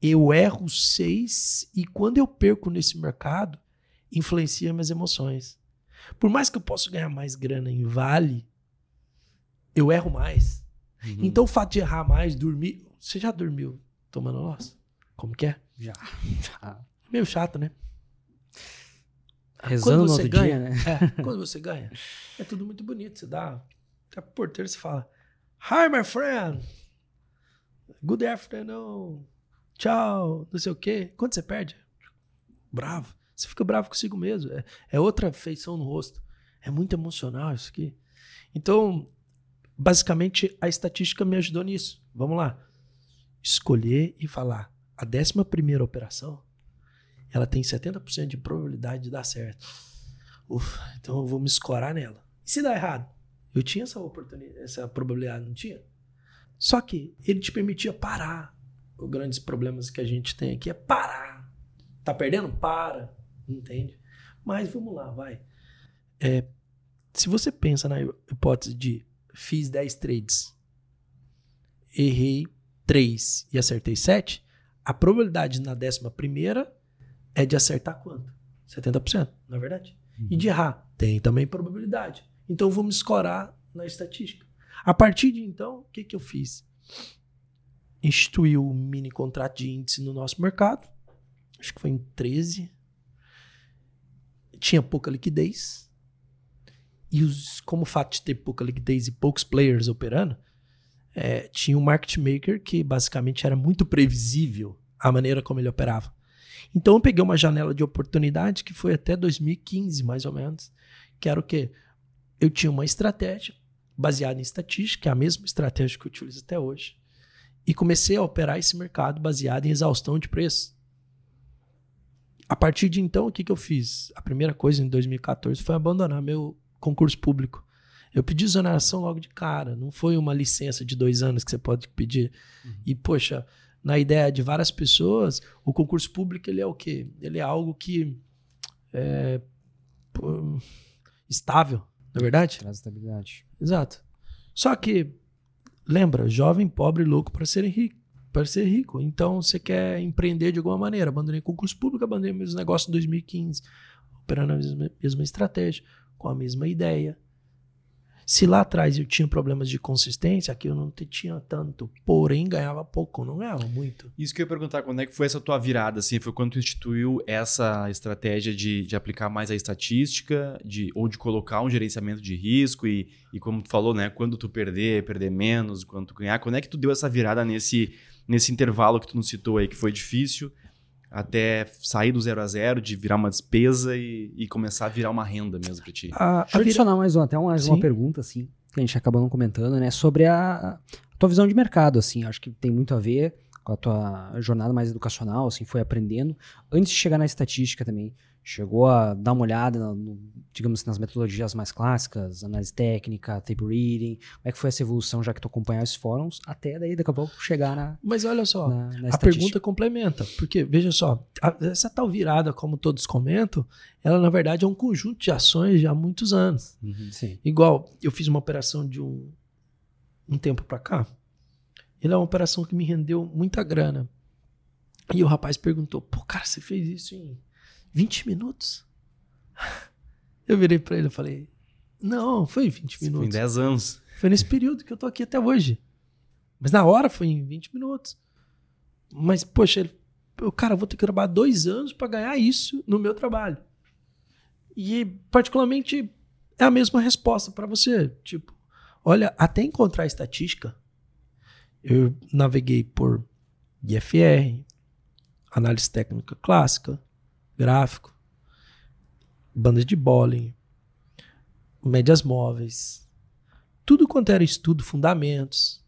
eu erro 6 e quando eu perco nesse mercado, influencia minhas emoções. Por mais que eu possa ganhar mais grana em vale, eu erro mais. Uhum. Então o fato de errar mais, dormir. Você já dormiu tomando nossa? Como que é? Já. já. Meio chato, né? Rezando quando você ganha, dia, né? É, quando você ganha, é tudo muito bonito. Você dá. Tá pro porteiro você fala: Hi, my friend. Good afternoon. Tchau. Não sei o quê. Quando você perde? Bravo. Você fica bravo consigo mesmo. É, é outra feição no rosto. É muito emocional isso aqui. Então, basicamente, a estatística me ajudou nisso. Vamos lá. Escolher e falar. A 11 primeira operação, ela tem 70% de probabilidade de dar certo. Ufa, então eu vou me escorar nela. E se dar errado? Eu tinha essa oportunidade, essa probabilidade, não tinha? Só que ele te permitia parar. Os grandes problemas que a gente tem aqui é parar. Tá perdendo? Para entende? Mas vamos lá, vai. É, se você pensa na hipótese de fiz 10 trades, errei 3 e acertei 7, a probabilidade na décima primeira é de acertar quanto? 70%, não é verdade? E de errar? Tem também probabilidade. Então vamos escorar na estatística. A partir de então, o que, que eu fiz? Instituiu um mini contrato de índice no nosso mercado. Acho que foi em 13. Tinha pouca liquidez. E os, como o fato de ter pouca liquidez e poucos players operando, é, tinha um market maker que basicamente era muito previsível a maneira como ele operava. Então eu peguei uma janela de oportunidade que foi até 2015, mais ou menos, que era o quê? Eu tinha uma estratégia baseada em estatística, é a mesma estratégia que eu utilizo até hoje, e comecei a operar esse mercado baseado em exaustão de preço. A partir de então, o que, que eu fiz? A primeira coisa em 2014 foi abandonar meu concurso público. Eu pedi exoneração logo de cara, não foi uma licença de dois anos que você pode pedir. Uhum. E, poxa, na ideia de várias pessoas, o concurso público ele é o quê? Ele é algo que é pô, estável, não é verdade? Traz estabilidade. Exato. Só que, lembra, jovem, pobre, louco para ser rico. Para ser rico. Então, você quer empreender de alguma maneira. Abandonei concurso público, abandonei meus negócios em 2015, operando a mesma, mesma estratégia, com a mesma ideia, se lá atrás eu tinha problemas de consistência, aqui eu não tinha tanto. Porém, ganhava pouco, não ganhava muito. Isso que eu ia perguntar, quando é que foi essa tua virada? Assim, foi quando tu instituiu essa estratégia de, de aplicar mais a estatística, de, ou de colocar um gerenciamento de risco e, e como tu falou, né? Quando tu perder, perder menos, quando tu ganhar. Quando é que tu deu essa virada nesse, nesse intervalo que tu nos citou aí, que foi difícil? até sair do zero a zero, de virar uma despesa e, e começar a virar uma renda mesmo para ti. A, Deixa eu adicionar mais uma, até mais uma pergunta, assim, que a gente acabou não comentando, né? Sobre a, a, tua visão de mercado, assim. Acho que tem muito a ver com a tua jornada mais educacional, assim, foi aprendendo. Antes de chegar na estatística também, chegou a dar uma olhada, digamos, nas metodologias mais clássicas, análise técnica, tape reading, como é que foi essa evolução, já que tu acompanhar esses fóruns, até daí daqui a pouco chegar na Mas olha só, na, na a pergunta complementa, porque veja só, a, essa tal virada, como todos comentam, ela na verdade é um conjunto de ações já há muitos anos. Uhum, Igual, eu fiz uma operação de um, um tempo para cá, ele é uma operação que me rendeu muita grana. E o rapaz perguntou, pô, cara, você fez isso em 20 minutos? Eu virei para ele e falei: Não, foi 20 minutos. Foi em 10 anos. Foi nesse período que eu tô aqui até hoje. Mas na hora foi em 20 minutos. Mas, poxa, ele, eu, cara, vou ter que trabalhar dois anos para ganhar isso no meu trabalho. E, particularmente, é a mesma resposta para você. Tipo, olha, até encontrar estatística, eu naveguei por IFR, análise técnica clássica, gráfico, bandas de bowling, médias móveis, tudo quanto era estudo, fundamentos.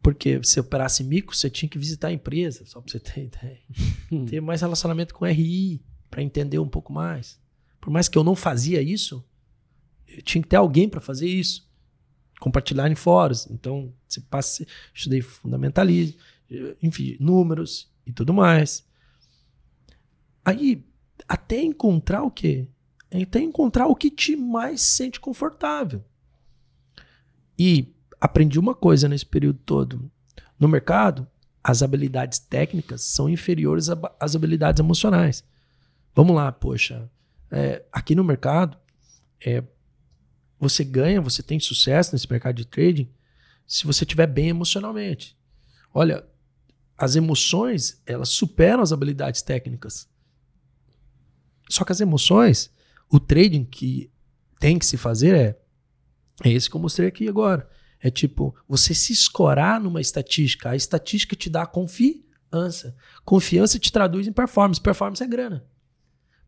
Porque se operasse mico, você tinha que visitar a empresa, só para você ter ideia. ter mais relacionamento com RI, para entender um pouco mais. Por mais que eu não fazia isso, eu tinha que ter alguém para fazer isso. Compartilhar em fóruns. Então, você passa, estudei fundamentalismo, enfim, números e tudo mais. Aí, até encontrar o quê? Até encontrar o que te mais sente confortável. E aprendi uma coisa nesse período todo. No mercado, as habilidades técnicas são inferiores às habilidades emocionais. Vamos lá, poxa. É, aqui no mercado, é, você ganha, você tem sucesso nesse mercado de trading se você estiver bem emocionalmente. Olha, as emoções, elas superam as habilidades técnicas. Só que as emoções, o trading que tem que se fazer é, é esse que eu mostrei aqui agora. É tipo, você se escorar numa estatística. A estatística te dá confiança. Confiança te traduz em performance. Performance é grana.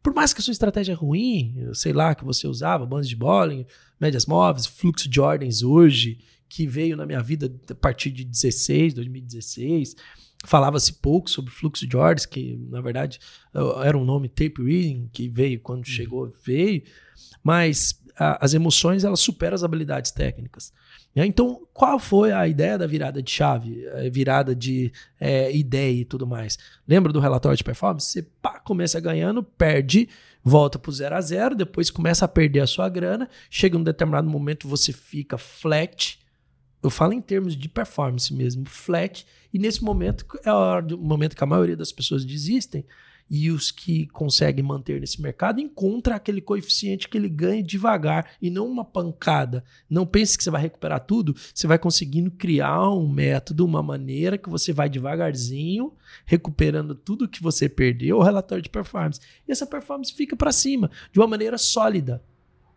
Por mais que a sua estratégia é ruim, sei lá, que você usava, bandos de bowling, médias móveis, fluxo de ordens hoje, que veio na minha vida a partir de 16, 2016, Falava-se pouco sobre fluxo de ordens, que na verdade era um nome tape reading, que veio quando uhum. chegou, veio, mas a, as emoções elas superam as habilidades técnicas. Né? Então, qual foi a ideia da virada de chave, a virada de é, ideia e tudo mais? Lembra do relatório de performance? Você pá, começa ganhando, perde, volta para o zero a zero, depois começa a perder a sua grana, chega um determinado momento você fica flat, eu falo em termos de performance mesmo, flat, e nesse momento é o momento que a maioria das pessoas desistem, E os que conseguem manter nesse mercado encontra aquele coeficiente que ele ganha devagar e não uma pancada. Não pense que você vai recuperar tudo, você vai conseguindo criar um método, uma maneira que você vai devagarzinho recuperando tudo que você perdeu, o relatório de performance. E essa performance fica para cima de uma maneira sólida.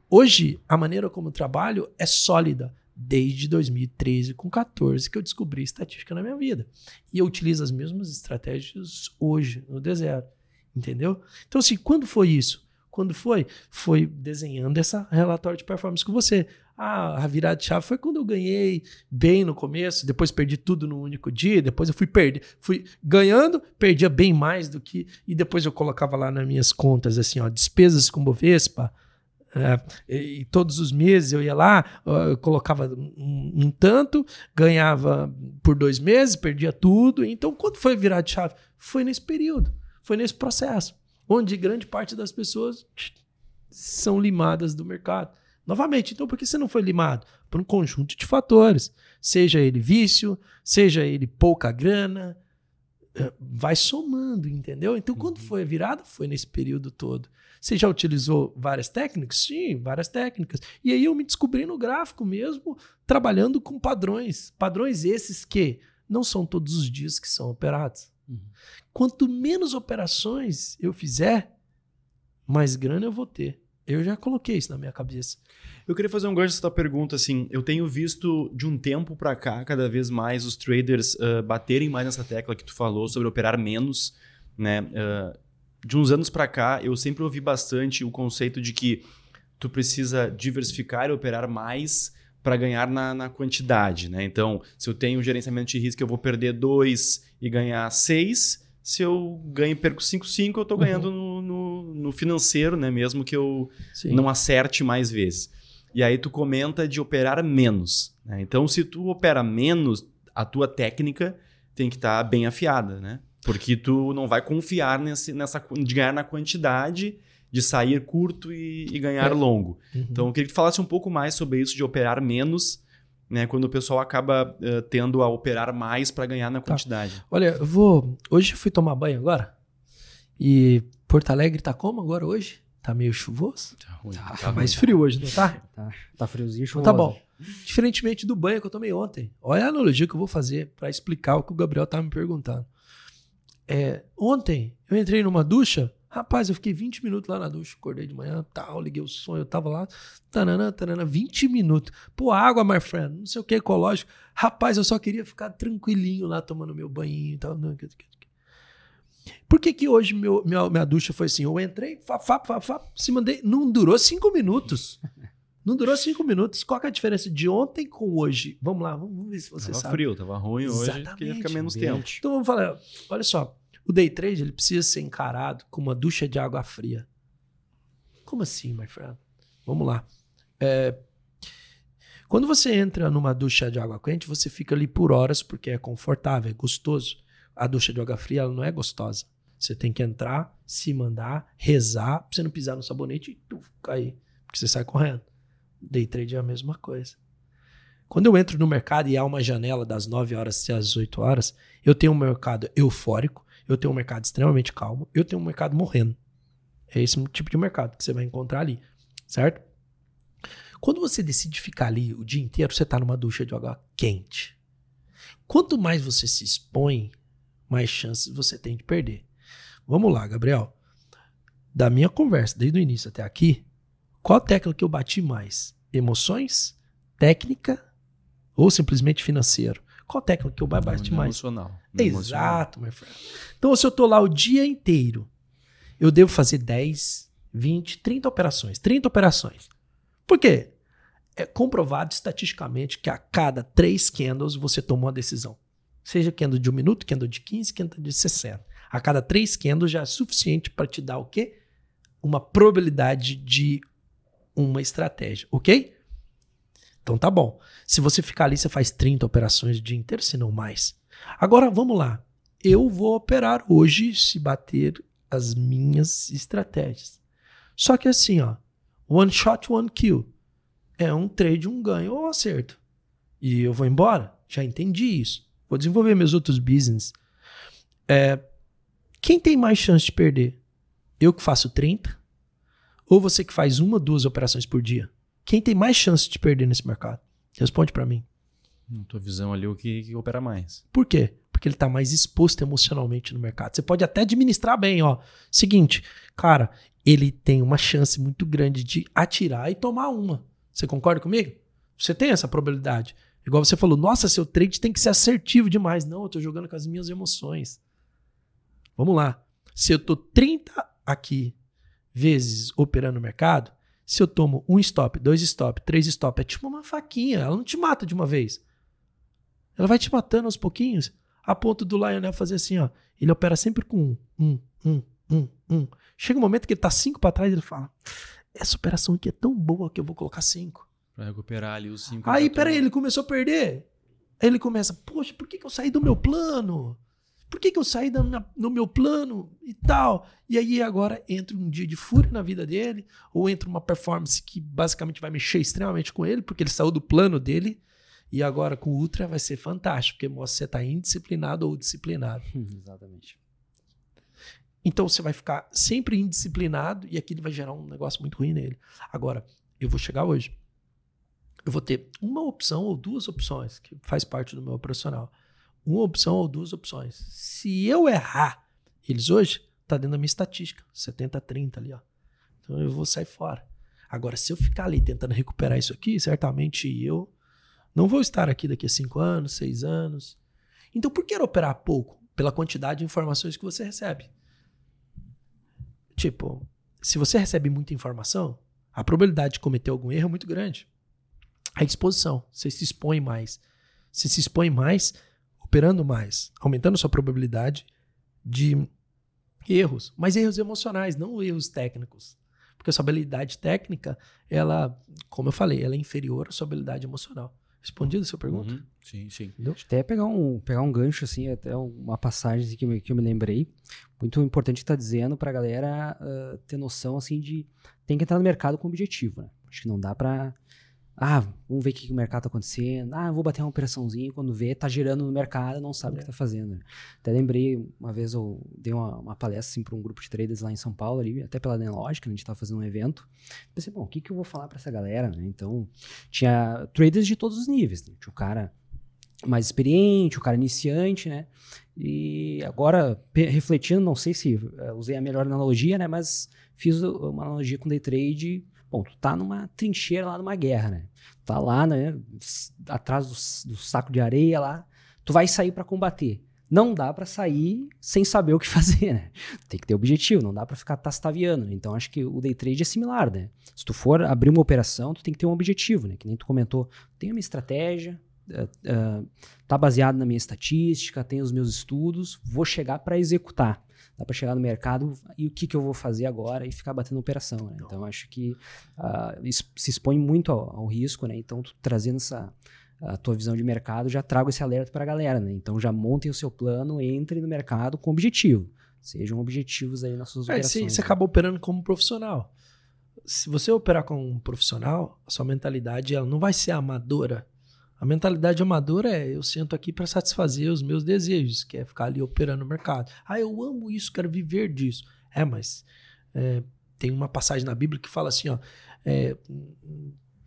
Hoje, a maneira como eu trabalho é sólida desde 2013 com 14 que eu descobri estatística na minha vida. E eu utilizo as mesmas estratégias hoje no deserto, entendeu? Então assim, quando foi isso? Quando foi? Foi desenhando essa relatório de performance com você. Ah, a virada de chave foi quando eu ganhei bem no começo, depois perdi tudo no único dia, depois eu fui perder, fui ganhando, perdia bem mais do que e depois eu colocava lá nas minhas contas assim, ó, despesas com Bovespa, e, todos os meses eu ia lá, eu colocava um, um, tanto, ganhava por dois meses, perdia tudo. Então, quando foi virar de chave? Foi nesse período, foi nesse processo, onde grande parte das pessoas são limadas do mercado. Novamente, então por que você não foi limado? Por um conjunto de fatores. Seja ele vício, seja ele pouca grana, é, vai somando, entendeu? Então, quando uhum. foi a virada, foi nesse período todo. Você já utilizou várias técnicas? Sim, várias técnicas. E aí eu me descobri no gráfico mesmo, trabalhando com padrões. Padrões esses que não são todos os dias que são operados. Uhum. Quanto menos operações eu fizer, mais grana eu vou ter. Eu já coloquei isso na minha cabeça. Eu queria fazer um gancho dessa pergunta, assim, eu tenho visto de um tempo para cá, cada vez mais os traders uh, baterem mais nessa tecla que tu falou sobre operar menos, né? Uh, de uns anos para cá, eu sempre ouvi bastante o conceito de que tu precisa diversificar e operar mais para ganhar na, na, quantidade. Né? Então, se eu tenho gerenciamento de risco, eu vou perder 2 e ganhar 6. Se eu ganho e perco 5, 5, eu estou ganhando uhum. no, no, no, financeiro, né? mesmo que eu Sim. não acerte mais vezes. E aí tu comenta de operar menos. Né? Então, se tu opera menos, a tua técnica tem que estar tá bem afiada, né? Porque tu não vai confiar nesse, nessa, de ganhar na quantidade, de sair curto e, e ganhar é. longo. Uhum. Então, eu queria que tu falasse um pouco mais sobre isso de operar menos, né? Quando o pessoal acaba uh, tendo a operar mais para ganhar na tá. quantidade. Tá. Olha, eu vou. Hoje eu fui tomar banho agora. E Porto Alegre tá como agora hoje? Tá meio chuvoso? Tá ruim. Tá, tá mais frio hoje, não tá? Tá, tá friozinho, chuvoso. Então, tá bom. Diferentemente do banho que eu tomei ontem. Olha a analogia que eu vou fazer para explicar o que o Gabriel tá me perguntando. É, ontem eu entrei numa ducha, rapaz, eu fiquei 20 minutos lá na ducha, acordei de manhã, tal, liguei o som, eu tava lá, tanana, tanana, 20 minutos. Pô, água, my friend, não sei o que, ecológico. Rapaz, eu só queria ficar tranquilinho lá tomando meu banho e tal. Por que que hoje meu, minha, minha ducha foi assim? Eu entrei, fa, fa, fa, fa, se mandei, não durou cinco minutos. Não durou cinco minutos. Qual é a diferença de ontem com hoje? Vamos lá, vamos ver se você tava sabe. frio, tava ruim hoje, queria ficar menos tempo. Então vamos falar, olha só, o day trade ele precisa ser encarado como uma ducha de água fria. Como assim, my friend? Vamos lá. É, quando você entra numa ducha de água quente, você fica ali por horas porque é confortável, é gostoso. A ducha de água fria ela não é gostosa. Você tem que entrar, se mandar, rezar, pra você não pisar no sabonete e tu, cair, porque você sai correndo. Day trade é a mesma coisa. Quando eu entro no mercado e há uma janela das 9 horas até as 8 horas, eu tenho um mercado eufórico, eu tenho um mercado extremamente calmo, eu tenho um mercado morrendo. É esse tipo de mercado que você vai encontrar ali, certo? Quando você decide ficar ali o dia inteiro, você está numa ducha de água quente. Quanto mais você se expõe, mais chances você tem de perder. Vamos lá, Gabriel. Da minha conversa, desde o início até aqui, qual tecla que eu bati mais? Emoções, técnica ou simplesmente financeiro? Qual tecla que eu bati mais? Emocional. Exato, meu friend. Então, se eu tô lá o dia inteiro, eu devo fazer 10, 20, 30 operações. 30 operações. Por quê? É comprovado estatisticamente que a cada três candles você toma uma decisão. Seja candle de um minuto, candle de 15, candle de 60. A cada três candles já é suficiente para te dar o quê? Uma probabilidade de uma estratégia, ok? Então tá bom. Se você ficar ali, você faz 30 operações o dia inteiro, se não mais. Agora vamos lá. Eu vou operar hoje se bater as minhas estratégias. Só que assim, ó, one shot, one kill. É um trade, um ganho ou um acerto. E eu vou embora. Já entendi isso. Vou desenvolver meus outros business. É, Quem tem mais chance de perder? Eu que faço 30? Ou você que faz uma, duas operações por dia? Quem tem mais chance de perder nesse mercado? Responde para mim. Na tua visão ali, o que, que opera mais? Por quê? Porque ele está mais exposto emocionalmente no mercado. Você pode até administrar bem, ó. Seguinte, cara, ele tem uma chance muito grande de atirar e tomar uma. Você concorda comigo? Você tem essa probabilidade. Igual você falou, nossa, seu trade tem que ser assertivo demais. Não, eu tô jogando com as minhas emoções. Vamos lá. Se eu tô 30 aqui vezes operando no mercado, se eu tomo um stop, dois stop, três stop, é tipo uma faquinha, ela não te mata de uma vez. Ela vai te matando aos pouquinhos, a ponto do Lionel fazer assim, ó. Ele opera sempre com um, um, um, um, um. Chega um momento que ele tá cinco para trás, ele fala: essa operação aqui é tão boa que eu vou colocar cinco. Pra recuperar ali os cinco. Aí, peraí, ele começou a perder. Aí ele começa, poxa, por que, que eu saí do meu plano? Por que, que eu saí do no meu plano e tal? E aí agora entra um dia de fúria na vida dele, ou entra uma performance que basicamente vai mexer extremamente com ele, porque ele saiu do plano dele, e agora com o Ultra vai ser fantástico, porque mostra se você está indisciplinado ou disciplinado. Exatamente. Então você vai ficar sempre indisciplinado e aquilo vai gerar um negócio muito ruim nele. Agora, eu vou chegar hoje. Eu vou ter uma opção ou duas opções, que faz parte do meu profissional uma opção ou duas opções. Se eu errar eles hoje, tá dentro da minha estatística, 70-30 ali, ó. Então eu vou sair fora. Agora, se eu ficar ali tentando recuperar isso aqui, certamente eu não vou estar aqui daqui a cinco anos, seis anos. Então, por que operar pouco? Pela quantidade de informações que você recebe. Tipo, se você recebe muita informação, a probabilidade de cometer algum erro é muito grande. A exposição, você se expõe mais. Você se expõe mais, operando mais, aumentando sua probabilidade de erros, mas erros emocionais, não erros técnicos. Porque a sua habilidade técnica, ela, como eu falei, ela é inferior à sua habilidade emocional. Respondido a sua pergunta? Uhum. Sim, sim. Entendeu? Até pegar um, pegar um gancho, assim, até uma passagem que, eu, que eu me lembrei. Muito importante que tá dizendo pra galera uh, ter noção, assim, de tem que entrar no mercado com objetivo, né? Acho que não dá pra ah, vamos ver o que, o mercado está acontecendo. Ah, vou bater uma operaçãozinha. Quando vê, tá girando no mercado, não sabe é. o que está fazendo. Até lembrei, uma vez eu dei uma, uma palestra assim, para um grupo de traders lá em São Paulo, ali, até pela Nelogic, a gente estava fazendo um evento. Pensei, bom, o que, que eu vou falar para essa galera? Né? Então, tinha traders de todos os níveis. Né? Tinha o cara mais experiente, o cara iniciante, né? E agora, refletindo, não sei se uh, usei a melhor analogia, né? Mas fiz uma analogia com day trade Bom, tu tá numa trincheira lá numa guerra, né? Tá lá, né? Atrás do, do saco de areia lá. Tu vai sair para combater. Não dá para sair sem saber o que fazer, né? Tem que ter objetivo, não dá para ficar tastaviando. Né? Então acho que o day trade é similar, né? Se tu for abrir uma operação, tu tem que ter um objetivo, né? Que nem tu comentou, tem uma estratégia, uh, uh, tá baseado na minha estatística, tem os meus estudos, vou chegar para executar. Dá para chegar no mercado e o que, que eu vou fazer agora e ficar batendo operação. Né? Então, acho que uh, isso se expõe muito ao, ao risco. Né? Então, trazendo essa a tua visão de mercado, já trago esse alerta para a galera. Né? Então, já montem o seu plano, entre no mercado com objetivo. Sejam objetivos aí nas suas é, operações. Você, você acaba operando como profissional. Se você operar como um profissional, a sua mentalidade ela não vai ser amadora a mentalidade amadora é eu sento aqui para satisfazer os meus desejos, que é ficar ali operando no mercado. Ah, eu amo isso, quero viver disso. É, mas é, tem uma passagem na Bíblia que fala assim, ó, é,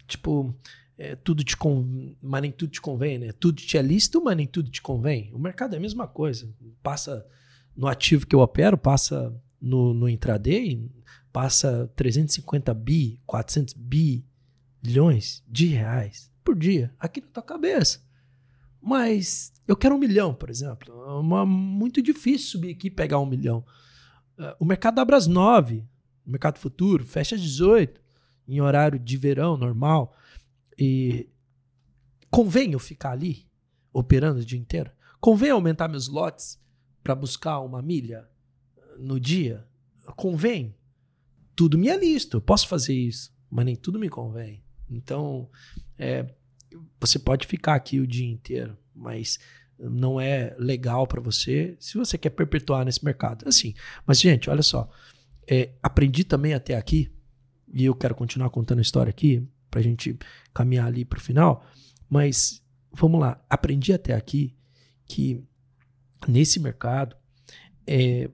tipo, é, tudo te convém, mas nem tudo te convém, né? Tudo te é lícito, mas nem tudo te convém. O mercado é a mesma coisa. Passa no ativo que eu opero, passa no, no intraday, passa 350 bi, 400 bilhões de reais dia, aqui na tua cabeça. Mas eu quero um milhão, por exemplo. É uma, muito difícil subir aqui e pegar um milhão. Uh, o mercado abre às nove, o mercado futuro fecha às 18, em horário de verão normal. E convém eu ficar ali operando o dia inteiro? Convém aumentar meus lotes para buscar uma milha no dia? Convém? Tudo me é listo, eu posso fazer isso, mas nem tudo me convém. Então, é, você pode ficar aqui o dia inteiro, mas não é legal para você se você quer perpetuar nesse mercado. Assim, mas gente, olha só, é, aprendi também até aqui e eu quero continuar contando a história aqui para a gente caminhar ali para o final. Mas vamos lá, aprendi até aqui que nesse mercado é,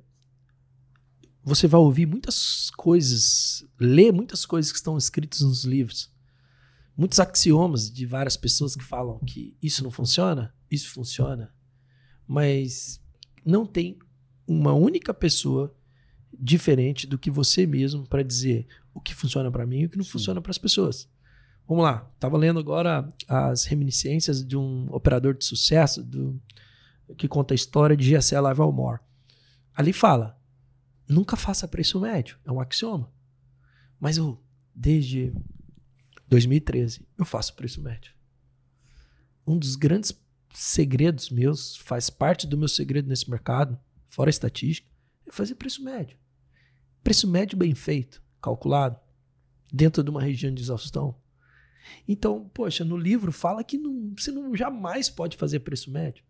você vai ouvir muitas coisas, ler muitas coisas que estão escritas nos livros. Muitos axiomas de várias pessoas que falam que isso não funciona, isso funciona. Mas não tem uma única pessoa diferente do que você mesmo para dizer o que funciona para mim e o que não Sim. funciona para as pessoas. Vamos lá, estava lendo agora as reminiscências de um operador de sucesso do, que conta a história de G.S. Livermore. Ali fala, nunca faça preço médio, é um axioma. Mas eu, desde 2013, eu faço preço médio. Um dos grandes segredos meus, faz parte do meu segredo nesse mercado, fora a estatística, é fazer preço médio. Preço médio bem feito, calculado, dentro de uma região de exaustão. Então, poxa, no livro fala que não, você não jamais pode fazer preço médio.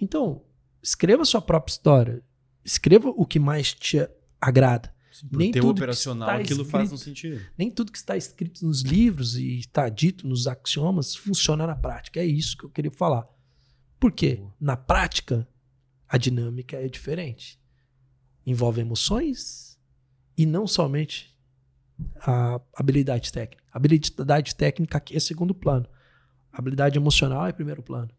Então, escreva sua própria história. Escreva o que mais te agrada. Sim, nem tudo operacional aquilo escrito, faz um sentido. Nem tudo que está escrito nos livros e está dito nos axiomas funciona na prática. É isso que eu queria falar. Por quê? Na prática, a dinâmica é diferente. Envolve emoções e não somente a habilidade técnica. A habilidade técnica aqui é segundo plano. Habilidade emocional é primeiro plano.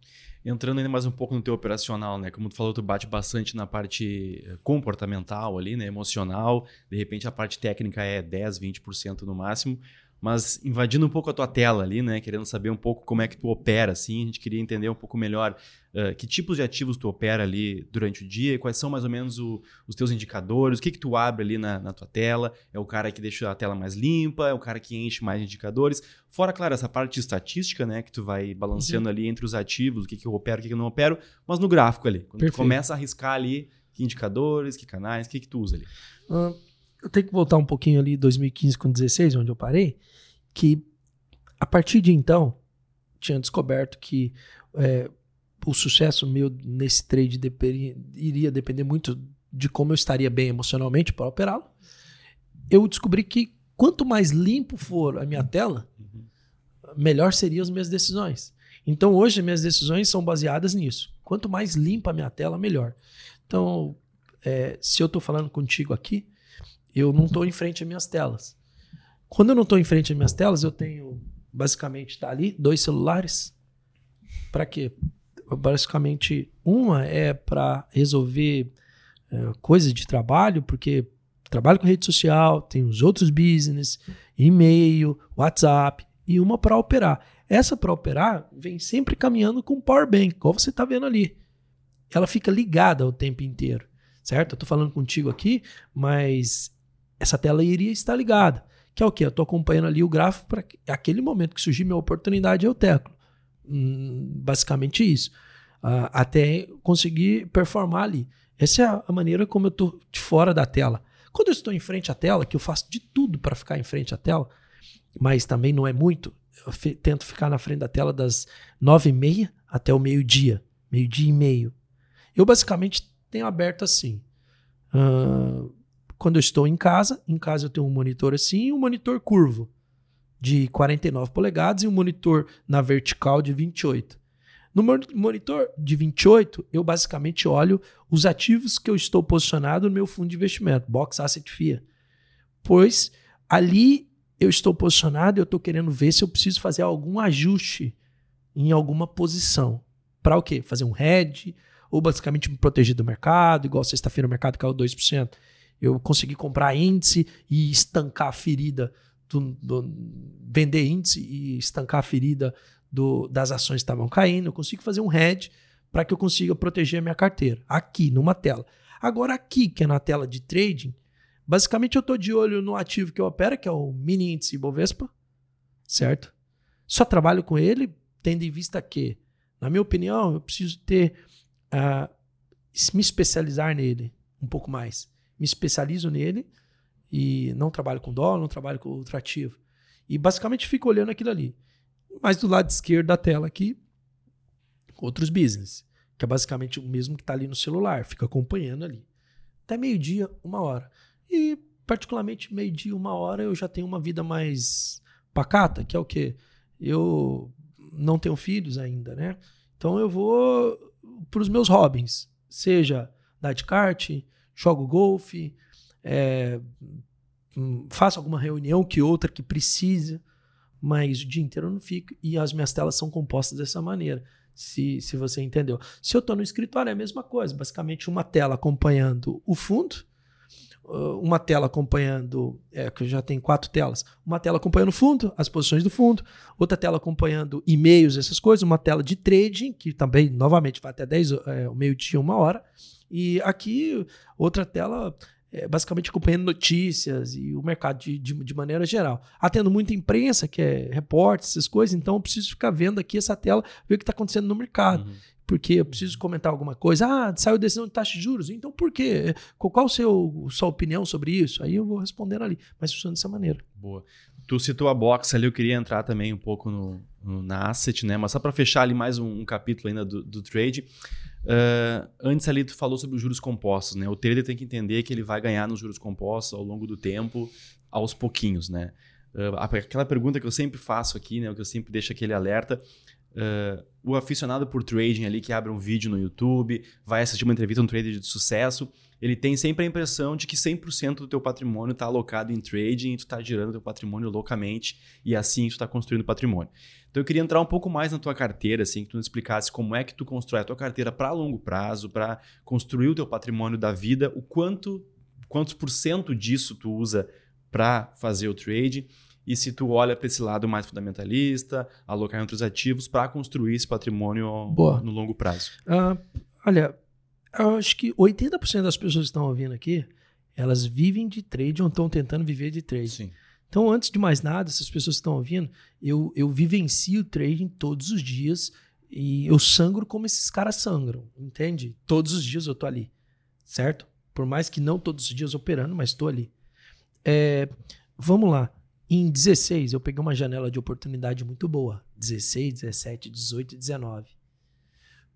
Entrando ainda mais um pouco no teu operacional, né? Como tu falou, tu bate bastante na parte eh, comportamental ali, né? Emocional. De repente a parte técnica é 10, 20% no máximo mas invadindo um pouco a tua tela ali, né? Querendo saber um pouco como é que tu opera, assim. A gente queria entender um pouco melhor uh, que tipos de ativos tu opera ali durante o dia, quais são mais ou menos o, os teus indicadores, o que que tu abre ali na, na, tua tela. É o cara que deixa a tela mais limpa, é o cara que enche mais indicadores. Fora, claro, essa parte de estatística, né? Que tu vai balanceando uhum. ali entre os ativos, o que que eu opero, o que que eu não opero, mas no gráfico ali. Quando Perfeito. tu começa a arriscar ali que indicadores, que canais, o que que tu usa ali. Uh, eu tenho que voltar um pouquinho ali 2015 com 2016, onde eu parei que a partir de então tinha descoberto que é, o sucesso meu nesse trade iria depender muito de como eu estaria bem emocionalmente para operá-lo. Eu descobri que quanto mais limpo for a minha tela, melhor seriam as minhas decisões. Então hoje minhas decisões são baseadas nisso. Quanto mais limpa a minha tela, melhor. Então, é, se eu estou falando contigo aqui, eu não estou em frente às minhas telas. Quando eu não estou em frente às minhas telas, eu tenho basicamente tá ali dois celulares. Para quê? Basicamente, uma é para resolver é, coisas de trabalho, porque trabalho com rede social, tem os outros business, e-mail, WhatsApp, e uma para operar. Essa para operar vem sempre caminhando com power bank, igual você está vendo ali. Ela fica ligada o tempo inteiro, certo? Eu estou falando contigo aqui, mas essa tela iria estar ligada. Que é o que? Eu estou acompanhando ali o gráfico para aquele momento que surgir minha oportunidade, eu teclo. Hum, basicamente isso. Uh, até conseguir performar ali. Essa é a maneira como eu estou de fora da tela. Quando eu estou em frente à tela, que eu faço de tudo para ficar em frente à tela, mas também não é muito, eu tento ficar na frente da tela das nove e meia até o meio-dia, meio-dia e meio. Eu basicamente tenho aberto assim. Uh, quando eu estou em casa, em casa eu tenho um monitor assim um monitor curvo de 49 polegadas e um monitor na vertical de 28. No monitor de 28, eu basicamente olho os ativos que eu estou posicionado no meu fundo de investimento, Box Asset FIA. Pois ali eu estou posicionado e eu estou querendo ver se eu preciso fazer algum ajuste em alguma posição. Para o quê? Fazer um hedge ou basicamente me proteger do mercado, igual sexta-feira o mercado caiu 2% eu consegui comprar índice e estancar a ferida, do, do, vender índice e estancar a ferida do, das ações que estavam caindo. Eu consigo fazer um hedge para que eu consiga proteger a minha carteira, aqui numa tela. Agora, aqui, que é na tela de trading, basicamente eu estou de olho no ativo que eu opero, que é o mini índice Ibovespa, certo? Só trabalho com ele, tendo em vista que, na minha opinião, eu preciso ter. Uh, me especializar nele um pouco mais me especializo nele e não trabalho com dólar, não trabalho com outro ativo. E basicamente fico olhando aquilo ali. Mas do lado esquerdo da tela aqui, outros business, que é basicamente o mesmo que está ali no celular, fica acompanhando ali. Até meio-dia, uma hora. E particularmente meio-dia, uma hora, eu já tenho uma vida mais pacata, que é o quê? Eu não tenho filhos ainda, né? Então eu vou para os meus hobbies, seja dar de kart, jogo golfe, é, hum, faço alguma reunião que outra que precisa, mas o dia inteiro eu não fico. E as minhas telas são compostas dessa maneira, se, se você entendeu. Se eu estou no escritório, é a mesma coisa. Basicamente, uma tela acompanhando o fundo, uma tela acompanhando, é, que já tem quatro telas, uma tela acompanhando o fundo, as posições do fundo, outra tela acompanhando e-mails, essas coisas, uma tela de trading, que também, novamente, vai até 10, é, meio-dia, uma hora, e aqui outra tela é, basicamente acompanhando notícias e o mercado de, de, de, maneira geral. Atendo muita imprensa, que é repórter, essas coisas, então eu preciso ficar vendo aqui essa tela, ver o que está acontecendo no mercado. Uhum. Porque eu preciso comentar alguma coisa. Ah, saiu decisão de taxa de juros. Então por quê? Qual a sua opinião sobre isso? Aí eu vou respondendo ali. Mas funciona dessa maneira. Boa. Tu citou a box ali, eu queria entrar também um pouco no, no na asset, né? Mas só para fechar ali mais um, um capítulo ainda do, do trade. Uh, antes ali tu falou sobre os juros compostos, né? O trader tem que entender que ele vai ganhar nos juros compostos ao longo do tempo, aos pouquinhos, né? Uh, aquela pergunta que eu sempre faço aqui, né? O que eu sempre deixo aquele alerta. Uh, o aficionado por trading ali que abre um vídeo no YouTube, vai assistir uma entrevista um trader de sucesso, ele tem sempre a impressão de que 100% do teu patrimônio está alocado em trading e tu está girando teu patrimônio loucamente e assim tu está construindo patrimônio. Então eu queria entrar um pouco mais na tua carteira, assim, que tu nos explicasse como é que tu constrói a tua carteira para longo prazo, para construir o teu patrimônio da vida, o quanto, quantos por cento disso tu usa para fazer o trade e se tu olha para esse lado mais fundamentalista, alocar em outros ativos para construir esse patrimônio Boa. no longo prazo. Uh, olha, eu acho que 80% das pessoas que estão ouvindo aqui, elas vivem de trade ou estão tentando viver de trade. Sim. Então, antes de mais nada, essas pessoas que estão ouvindo, eu, eu vivencio o trading todos os dias e eu sangro como esses caras sangram, entende? Todos os dias eu tô ali, certo? Por mais que não todos os dias operando, mas estou ali. É, vamos lá. Em 16, eu peguei uma janela de oportunidade muito boa. 16, 17, 18 e 19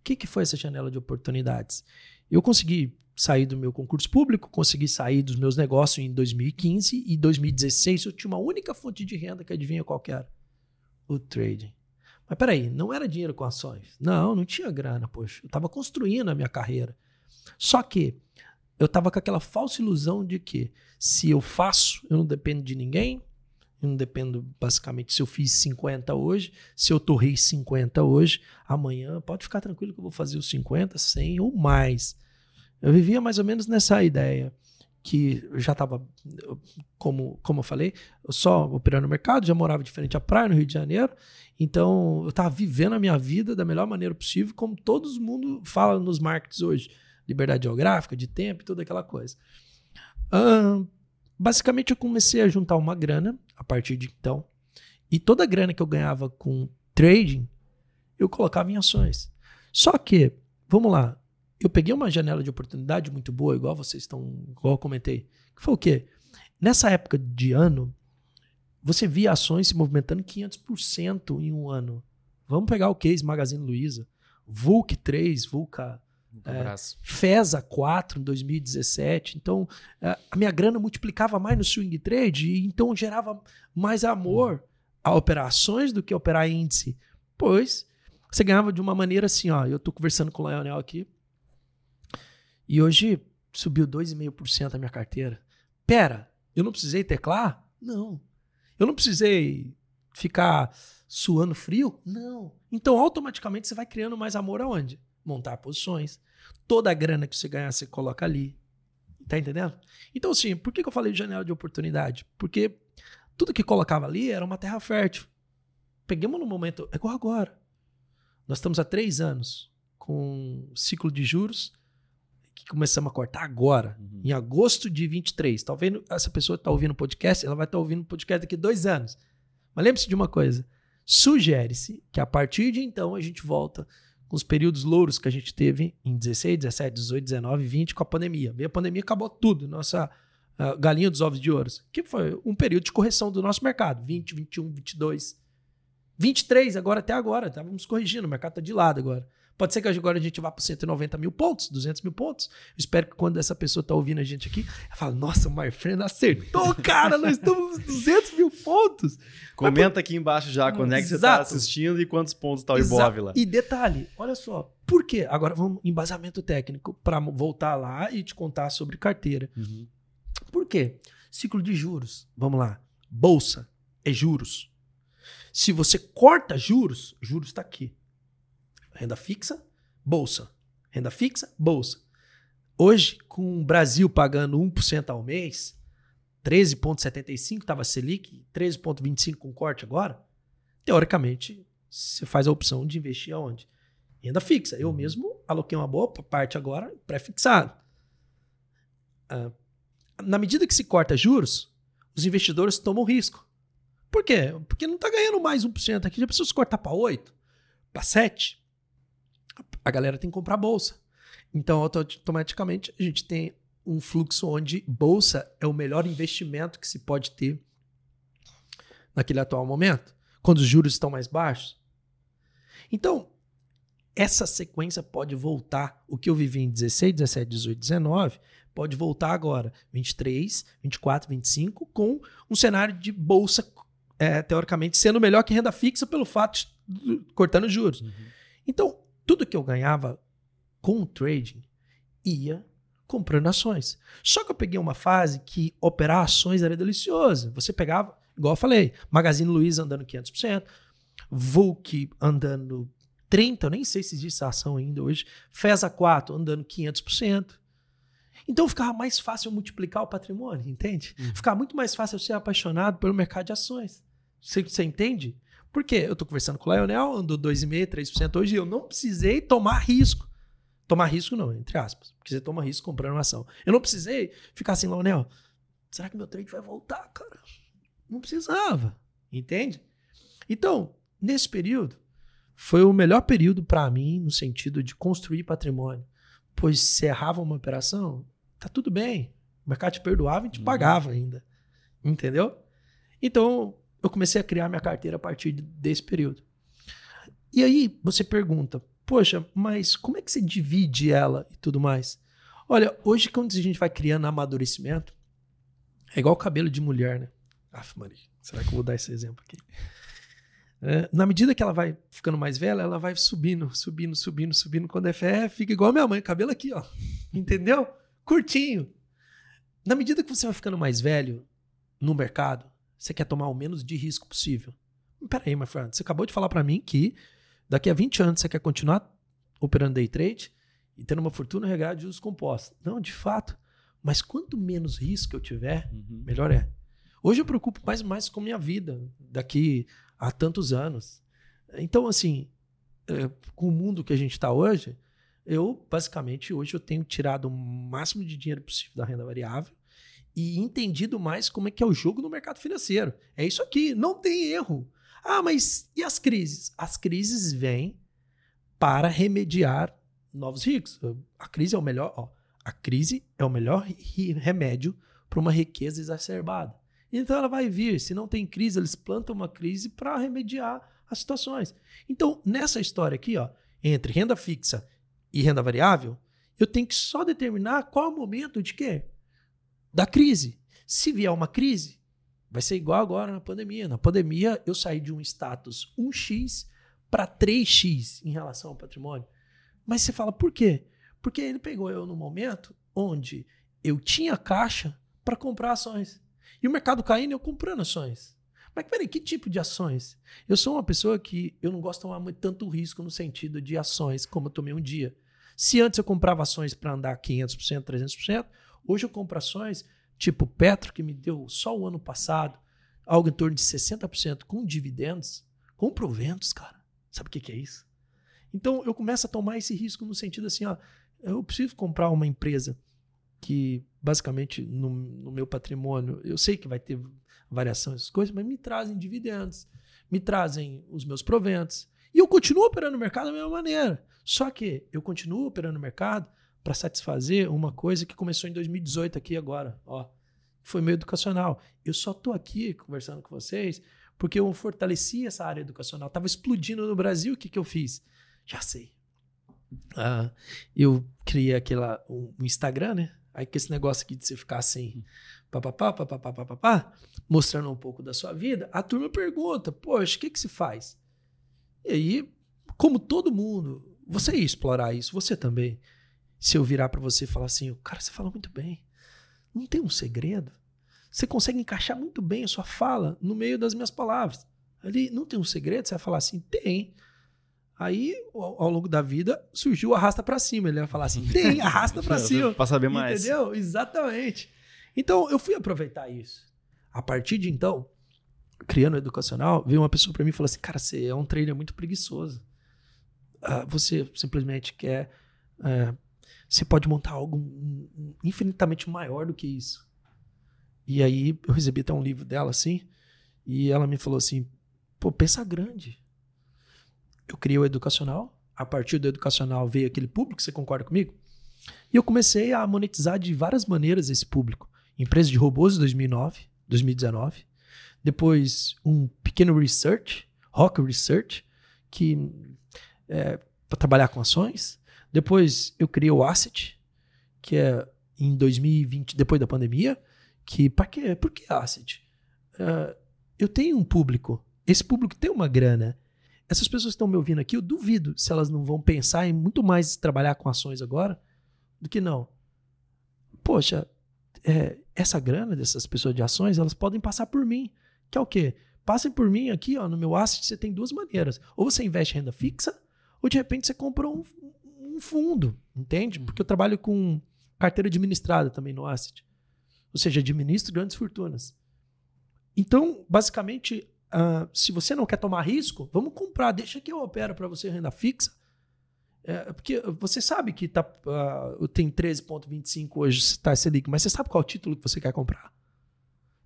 que, que foi essa janela de oportunidades? Eu consegui sair do meu concurso público, consegui sair dos meus negócios em 2015 e 2016 eu tinha uma única fonte de renda que adivinha qual que era? O trading. Mas peraí, não era dinheiro com ações. Não, não tinha grana, poxa. Eu estava construindo a minha carreira. Só que eu estava com aquela falsa ilusão de que se eu faço, eu não dependo de ninguém, eu não dependo, basicamente, se eu fiz 50 hoje, se eu torrei 50 hoje, amanhã pode ficar tranquilo que eu vou fazer os 50, 100 ou mais. Eu vivia mais ou menos nessa ideia, que já estava, como, como eu falei, eu só operando no mercado, já morava de frente à praia, no Rio de Janeiro, então eu estava vivendo a minha vida da melhor maneira possível, como todo mundo fala nos markets hoje. Liberdade geográfica, de tempo e toda aquela coisa. Basicamente, eu comecei a juntar uma grana a partir de então. E toda a grana que eu ganhava com trading, eu colocava em ações. Só que, vamos lá, eu peguei uma janela de oportunidade muito boa, igual vocês estão, igual eu comentei, que foi o quê? Nessa época de ano, você via ações se movimentando 500% em um ano. Vamos pegar o case Magazine Luiza, Vulc 3, Vulca é, FESA 4 em 2017. Então, é, a minha grana multiplicava mais no swing trade e então gerava mais amor a operações do que operar índice. Pois você ganhava de uma maneira assim, ó. Eu tô conversando com o Leonel aqui. E hoje subiu 2,5% a minha carteira. Pera, eu não precisei teclar? Não. Eu não precisei ficar suando frio? Não. Então, automaticamente, você vai criando mais amor aonde? Montar posições, Toda a grana que você ganhar, você coloca ali. Tá entendendo? Então, assim, por que, eu falei de janela de oportunidade? Porque tudo que colocava ali era uma terra fértil. Peguemos no momento, é igual agora. Nós estamos há três anos com ciclo de juros que começamos a cortar agora, uhum. em agosto de 23. Talvez essa pessoa está ouvindo o podcast, ela vai estar tá ouvindo o podcast daqui a dois anos. Mas lembre-se de uma coisa: sugere-se que a partir de então a gente volta os períodos louros que a gente teve em 16, 17, 18, 19, 20 com a pandemia. Veio a pandemia acabou tudo, nossa uh, galinha dos ovos de ouro, que foi um período de correção do nosso mercado, 20, 21, 22, 23 agora até agora, estávamos corrigindo, o mercado está de lado agora. Pode ser que agora a gente vá para 190 mil pontos, 200 mil pontos. Eu espero que quando essa pessoa está ouvindo a gente aqui, ela fala: Nossa, o Marfreno acertou, cara, nós estamos 200 mil pontos. Comenta Mas, aqui embaixo já quando é que você está assistindo e quantos pontos está o Ibov lá. E detalhe: olha só, por quê? Agora vamos embasamento técnico para voltar lá e te contar sobre carteira. Uhum. Por quê? Ciclo de juros. Vamos lá. Bolsa é juros. Se você corta juros, juros está aqui. Renda fixa, bolsa. Renda fixa, bolsa. Hoje, com o Brasil pagando 1% ao mês, 13,75 estava Selic, 13,25 com corte agora, teoricamente, você faz a opção de investir aonde? Renda fixa. Eu mesmo aloquei uma boa parte agora pré-fixado. Ah, na medida que se corta juros, os investidores tomam risco. Por quê? Porque não está ganhando mais 1% aqui. Já precisa se cortar para 8%, para 7%. A galera tem que comprar bolsa. Então, automaticamente, a gente tem um fluxo onde bolsa é o melhor investimento que se pode ter naquele atual momento, quando os juros estão mais baixos. Então, essa sequência pode voltar. O que eu vivi em 16, 17, 18, 19 pode voltar agora, 23, 24, 25, com um cenário de bolsa, é, teoricamente, sendo melhor que renda fixa pelo fato de cortando juros. Uhum. Então, tudo que eu ganhava com o trading ia comprando ações. Só que eu peguei uma fase que operar ações era delicioso. Você pegava, igual eu falei, Magazine Luiza andando 500%, Volk andando 30%, eu nem sei se existe essa ação ainda hoje, FESA 4 andando 500%. Então ficava mais fácil multiplicar o patrimônio, entende? Uhum. Ficava muito mais fácil eu ser apaixonado pelo mercado de ações. Você, você entende? Por quê? Eu estou conversando com o Lionel, andou 2,5%, 3% hoje, e eu não precisei tomar risco. Tomar risco não, entre aspas. Porque você toma risco comprando uma ação. Eu não precisei ficar assim, Lionel, será que meu trade vai voltar, cara? Não precisava, entende? Então, nesse período, foi o melhor período para mim no sentido de construir patrimônio. Pois se errava uma operação, tá tudo bem. O mercado te perdoava e te uhum. pagava ainda. Entendeu? Então, eu comecei a criar minha carteira a partir desse período. E aí, você pergunta, poxa, mas como é que você divide ela e tudo mais? Olha, hoje quando a gente vai criando amadurecimento, é igual cabelo de mulher, né? Aff, Maria, será que eu vou dar esse exemplo aqui? É, na medida que ela vai ficando mais velha, ela vai subindo, subindo, subindo, subindo. Quando é fé, fica igual a minha mãe, cabelo aqui, ó. Entendeu? Curtinho. Na medida que você vai ficando mais velho no mercado, você quer tomar o menos de risco possível. Peraí, my friend, você acabou de falar para mim que Daqui a 20 anos você quer continuar operando day trade e tendo uma fortuna regrada de usos compostos. Não, de fato. Mas quanto menos risco eu tiver, uhum. melhor é. Hoje eu preocupo mais e mais com minha vida daqui a tantos anos. Então, assim, é, com o mundo que a gente está hoje, eu basicamente hoje eu tenho tirado o máximo de dinheiro possível da renda variável e entendido mais como é que é o jogo no mercado financeiro. É isso aqui, não tem erro. Ah, mas e as crises? As crises vêm para remediar novos ricos. A crise é o melhor, ó, a crise é o melhor remédio para uma riqueza exacerbada. Então ela vai vir. Se não tem crise, eles plantam uma crise para remediar as situações. Então, nessa história aqui, ó, entre renda fixa e renda variável, eu tenho que só determinar qual é o momento de quê? Da crise. Se vier uma crise, Vai ser igual agora na pandemia. Na pandemia, eu saí de um status 1x para 3x em relação ao patrimônio. Mas você fala, por quê? Porque ele pegou eu no momento onde eu tinha caixa para comprar ações. E o mercado caindo, eu comprando ações. Mas peraí, que tipo de ações? Eu sou uma pessoa que eu não gosto de tomar muito, tanto risco no sentido de ações como eu tomei um dia. Se antes eu comprava ações para andar 500%, 300%, hoje eu compro ações tipo Petro, que me deu só o ano passado algo em torno de 60% com dividendos, com proventos, cara. Sabe o que, que é isso? Então eu começo a tomar esse risco no sentido assim, ó, eu preciso comprar uma empresa que basicamente no, no meu patrimônio, eu sei que vai ter variação essas coisas, mas me trazem dividendos, me trazem os meus proventos. E eu continuo operando no mercado da mesma maneira. Só que eu continuo operando no mercado para satisfazer uma coisa que começou em 2018 aqui agora, ó. Foi meio educacional. Eu só tô aqui conversando com vocês porque eu fortaleci essa área educacional. Tava explodindo no Brasil, o que que eu fiz? Já sei. Ah, eu criei aquela um Instagram, né? Aí com esse negócio aqui de você ficar assim, papapá, papapá, papapá, mostrando um pouco da sua vida, a turma pergunta, poxa, o que que se faz? E aí, como todo mundo, você ia explorar isso, você também se eu virar para você e falar assim, cara, você fala muito bem. não tem um segredo? Você consegue encaixar muito bem a sua fala no meio das minhas palavras. Ali não tem um segredo, você vai falar assim, tem. Aí, ao, ao longo da vida, surgiu o arrasta para cima. Ele vai falar assim, tem, arrasta para cima. Pra saber mais. Entendeu? Exatamente. Então, eu fui aproveitar isso. A partir de então, criando o educacional, veio uma pessoa para mim e falou assim: Cara, você é um trainer muito preguiçoso. Ah, você simplesmente quer. É, você pode montar algo infinitamente maior do que isso. E aí eu recebi até um livro dela assim, e ela me falou assim: pô, pensa grande. Eu criei o educacional, a partir do educacional veio aquele público, você concorda comigo? E eu comecei a monetizar de várias maneiras esse público. Empresa de robôs em 2009, 2019. Depois um pequeno research, Rock Research, que é para trabalhar com ações. Depois eu criei o Asset, que é em 2020, depois da pandemia, que para quê? Por que Asset? Uh, eu tenho um público, esse público tem uma grana. Essas pessoas que estão me ouvindo aqui, eu duvido se elas não vão pensar em muito mais trabalhar com ações agora do que não. Poxa, é, essa grana dessas pessoas de ações, elas podem passar por mim. Que é o quê? Passem por mim aqui, ó, no meu asset, você tem duas maneiras. Ou você investe renda fixa, ou de repente você compra um, um fundo, entende? Porque eu trabalho com carteira administrada também no asset. Ou seja, administro grandes fortunas. Então, basicamente, uh, se você não quer tomar risco, vamos comprar, deixa que eu opero para você renda fixa. É, porque você sabe que tá, uh, tem 13,25 hoje, está Selic, mas você sabe qual é o título que você quer comprar?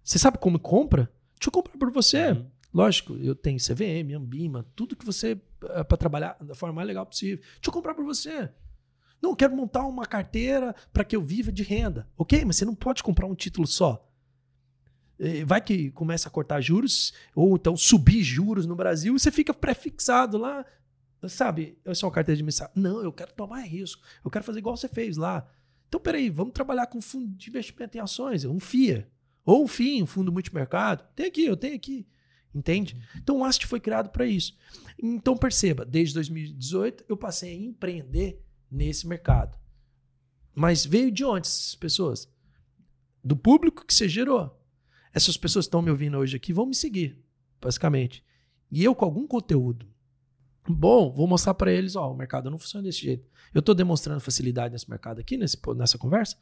Você sabe como compra? Deixa eu comprar por você. Uhum. Lógico, eu tenho CVM, Ambima, tudo que você. Uh, para trabalhar da forma mais legal possível. Deixa eu comprar por você. Não, quero montar uma carteira para que eu viva de renda. Ok, mas você não pode comprar um título só. É, vai que começa a cortar juros, ou então subir juros no Brasil, e você fica prefixado lá. Sabe, eu sou uma carteira de mensagem. Não, eu quero tomar risco. Eu quero fazer igual você fez lá. Então, peraí, vamos trabalhar com fundo de investimento em ações, um FIA. Ou um FII, um fundo multimercado. Tem aqui, eu tenho aqui. Entende? Então o Ast foi criado para isso. Então perceba, desde 2018 eu passei a empreender nesse mercado. Mas veio de onde essas pessoas? Do público que você gerou. Essas pessoas que estão me ouvindo hoje aqui vão me seguir, basicamente. E eu com algum conteúdo bom, vou mostrar para eles, ó, o mercado não funciona desse jeito. Eu estou demonstrando facilidade nesse mercado aqui, nesse, nessa conversa?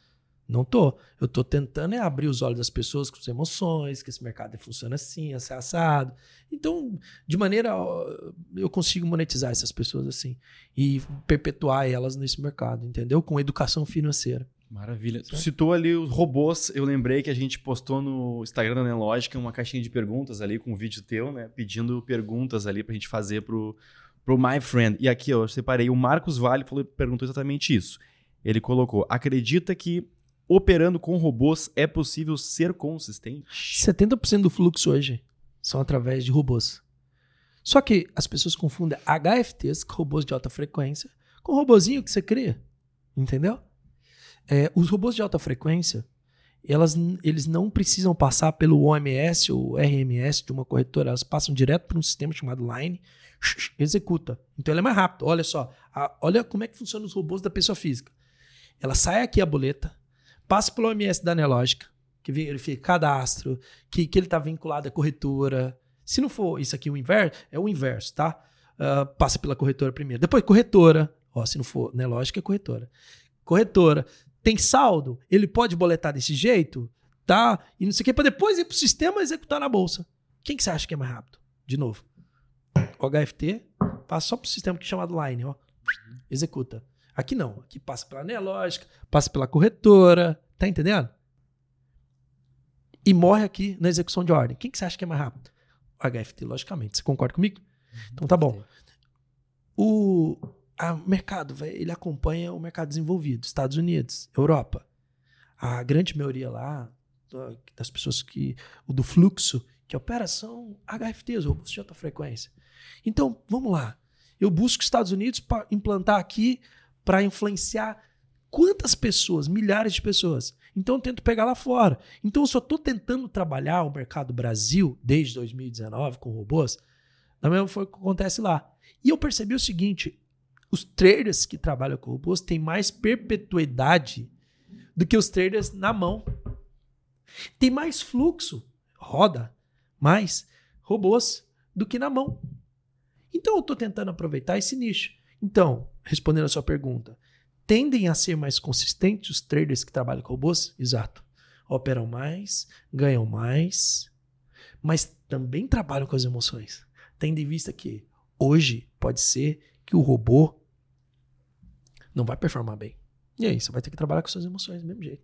Não tô. Eu tô tentando é abrir os olhos das pessoas com as emoções, que esse mercado funciona assim, assim, assado. Então, de maneira eu consigo monetizar essas pessoas assim e perpetuar elas nesse mercado, entendeu? Com educação financeira. Maravilha. Tu citou ali os robôs. Eu lembrei que a gente postou no Instagram da Nelógica uma caixinha de perguntas ali com um vídeo teu, né? Pedindo perguntas ali pra gente fazer pro, pro My Friend. E aqui eu separei. O Marcos Vale falou, perguntou exatamente isso. Ele colocou: acredita que operando com robôs é possível ser consistente? 70% do fluxo hoje são através de robôs. Só que as pessoas confundem HFTs, robôs de alta frequência, com o robozinho que você cria. Entendeu? É, os robôs de alta frequência, elas, eles não precisam passar pelo OMS ou RMS de uma corretora, elas passam direto para um sistema chamado Line, executa. Então ele é mais rápido. Olha só, a, olha como é que funcionam os robôs da pessoa física. Ela sai aqui a boleta, passa pelo OMS da Anelógica, que verifica cadastro, que, que ele está vinculado à corretora. Se não for isso aqui o inverso, é o inverso, tá? Uh, passa pela corretora primeiro. Depois, corretora. Ó, se não for Anelógica, é corretora. Corretora. Tem saldo? Ele pode boletar desse jeito? Tá? E não sei o que, para depois ir para o sistema executar na bolsa. Quem que você acha que é mais rápido? De novo. O HFT passa só para o sistema que é chamado Line, ó. Executa. Aqui não. Aqui passa pela Neológica, passa pela corretora. Tá entendendo? E morre aqui na execução de ordem. Quem que você acha que é mais rápido? O HFT, logicamente. Você concorda comigo? Uhum. Então tá bom. O a mercado, ele acompanha o mercado desenvolvido, Estados Unidos, Europa. A grande maioria lá das pessoas que o do fluxo que opera são HFTs, robôs de alta frequência. Então, vamos lá. Eu busco Estados Unidos para implantar aqui para influenciar quantas pessoas? Milhares de pessoas. Então eu tento pegar lá fora. Então eu só estou tentando trabalhar o mercado Brasil desde 2019 com robôs, da mesma forma que acontece lá. E eu percebi o seguinte: os traders que trabalham com robôs têm mais perpetuidade do que os traders na mão. Tem mais fluxo, roda mais robôs do que na mão. Então eu estou tentando aproveitar esse nicho. Então, respondendo a sua pergunta, tendem a ser mais consistentes os traders que trabalham com robôs? Exato. Operam mais, ganham mais, mas também trabalham com as emoções. Tendo em vista que hoje pode ser que o robô não vai performar bem. E aí, você vai ter que trabalhar com suas emoções do mesmo jeito.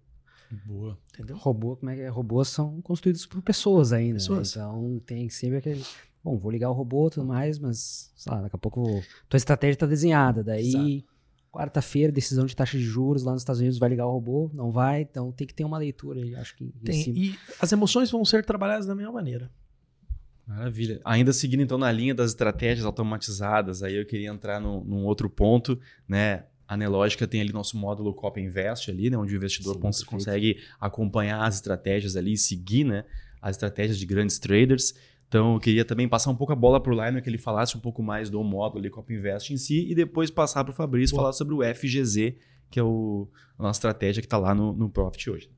Boa. Entendeu? Robô, como é que é? Robôs são construídos por pessoas ainda. né? Pessoas. Então tem sempre aquele. Bom, vou ligar o robô e tudo mais, mas sei lá, daqui a pouco tua estratégia está desenhada. Daí, quarta-feira, decisão de taxa de juros lá nos Estados Unidos, vai ligar o robô? Não vai, então tem que ter uma leitura aí, acho que em Tem, cima. e as emoções vão ser trabalhadas da mesma maneira. Maravilha. Ainda seguindo então na linha das estratégias automatizadas, aí eu queria entrar num, num outro ponto, né? A Nelógica tem ali nosso módulo Cop Invest ali, né, onde o investidor Sim, cons- perfeito. consegue acompanhar as estratégias ali, e seguir, né, as estratégias de grandes traders. Então, eu queria também passar um pouco a bola para o Lionel, que ele falasse um pouco mais do módulo ali, Cop Invest em si, e depois passar para o Fabrício falar sobre o FGZ, que é o, a nossa estratégia que está lá no, no Profit hoje.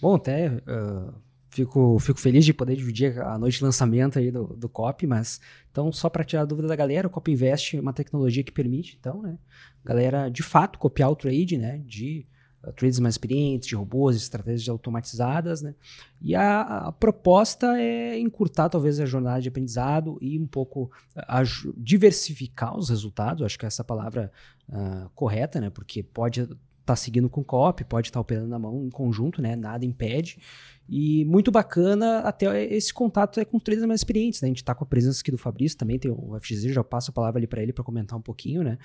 Bom, até ah, fico, fico feliz de poder dividir a noite de lançamento aí do, do COP, mas então só para tirar a dúvida da galera, o COP Invest é uma tecnologia que permite, então, né, galera de fato copiar o trade, né, de trades mais experientes, de robôs, estratégias automatizadas, né, e a, a proposta é encurtar talvez a jornada de aprendizado e um pouco ah, aju- diversificar os resultados, acho que essa é a palavra ah, correta, né, porque pode estar seguindo com COP, pode estar operando na mão em conjunto, né? Nada impede. E muito bacana até esse contato é com traders mais experientes, né? A gente tá com a presença aqui do Fabrício, também tem o FGZ, já passo a palavra ali para ele para comentar um pouquinho, né?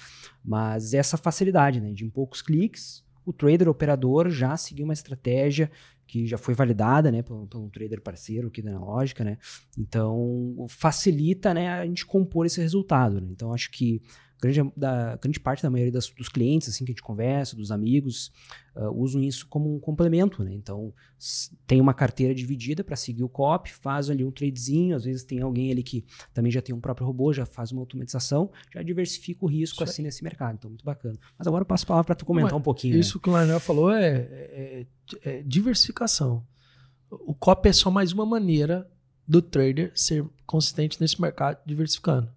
Mas essa facilidade, né? De poucos cliques, o trader operador já seguiu uma estratégia que já foi validada, né, por, por um trader parceiro aqui da lógica, né? Então, facilita, né, a gente compor esse resultado, né? Então, acho que grande, da, grande parte da maioria das- dos clientes, assim, que a gente conversa, dos amigos, ah, usam isso como um complemento, né? Então, tem uma carteira dividida para seguir o COP, faz ali um tradezinho, às vezes tem alguém ali que também já tem um próprio robô, já faz uma automatização, já diversifica o risco Isso assim nesse mercado. Então, muito bacana. Mas agora eu passo a palavra para tu comentar Mas um pouquinho. né? Isso que o Lionel falou é, é- é diversificação. O COP é só mais uma maneira do trader ser consistente nesse mercado diversificando.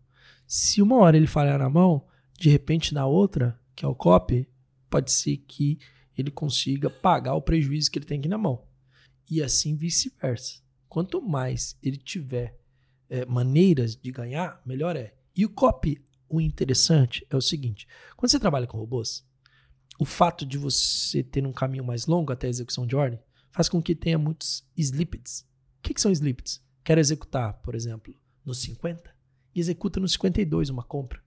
Se uma hora ele falhar na mão, de repente na outra, que é o COP, pode ser que ele consiga pagar o prejuízo que ele tem aqui na mão. E assim vice-versa. Quanto mais ele tiver é, maneiras de ganhar, melhor é. E o COP, o interessante é o seguinte: quando você trabalha com robôs, o fato de você ter um caminho mais longo até a execução de ordem faz com que tenha muitos slippeds. O que, que são slippeds? Quero executar, por exemplo, no 50 e executa no 52 uma compra.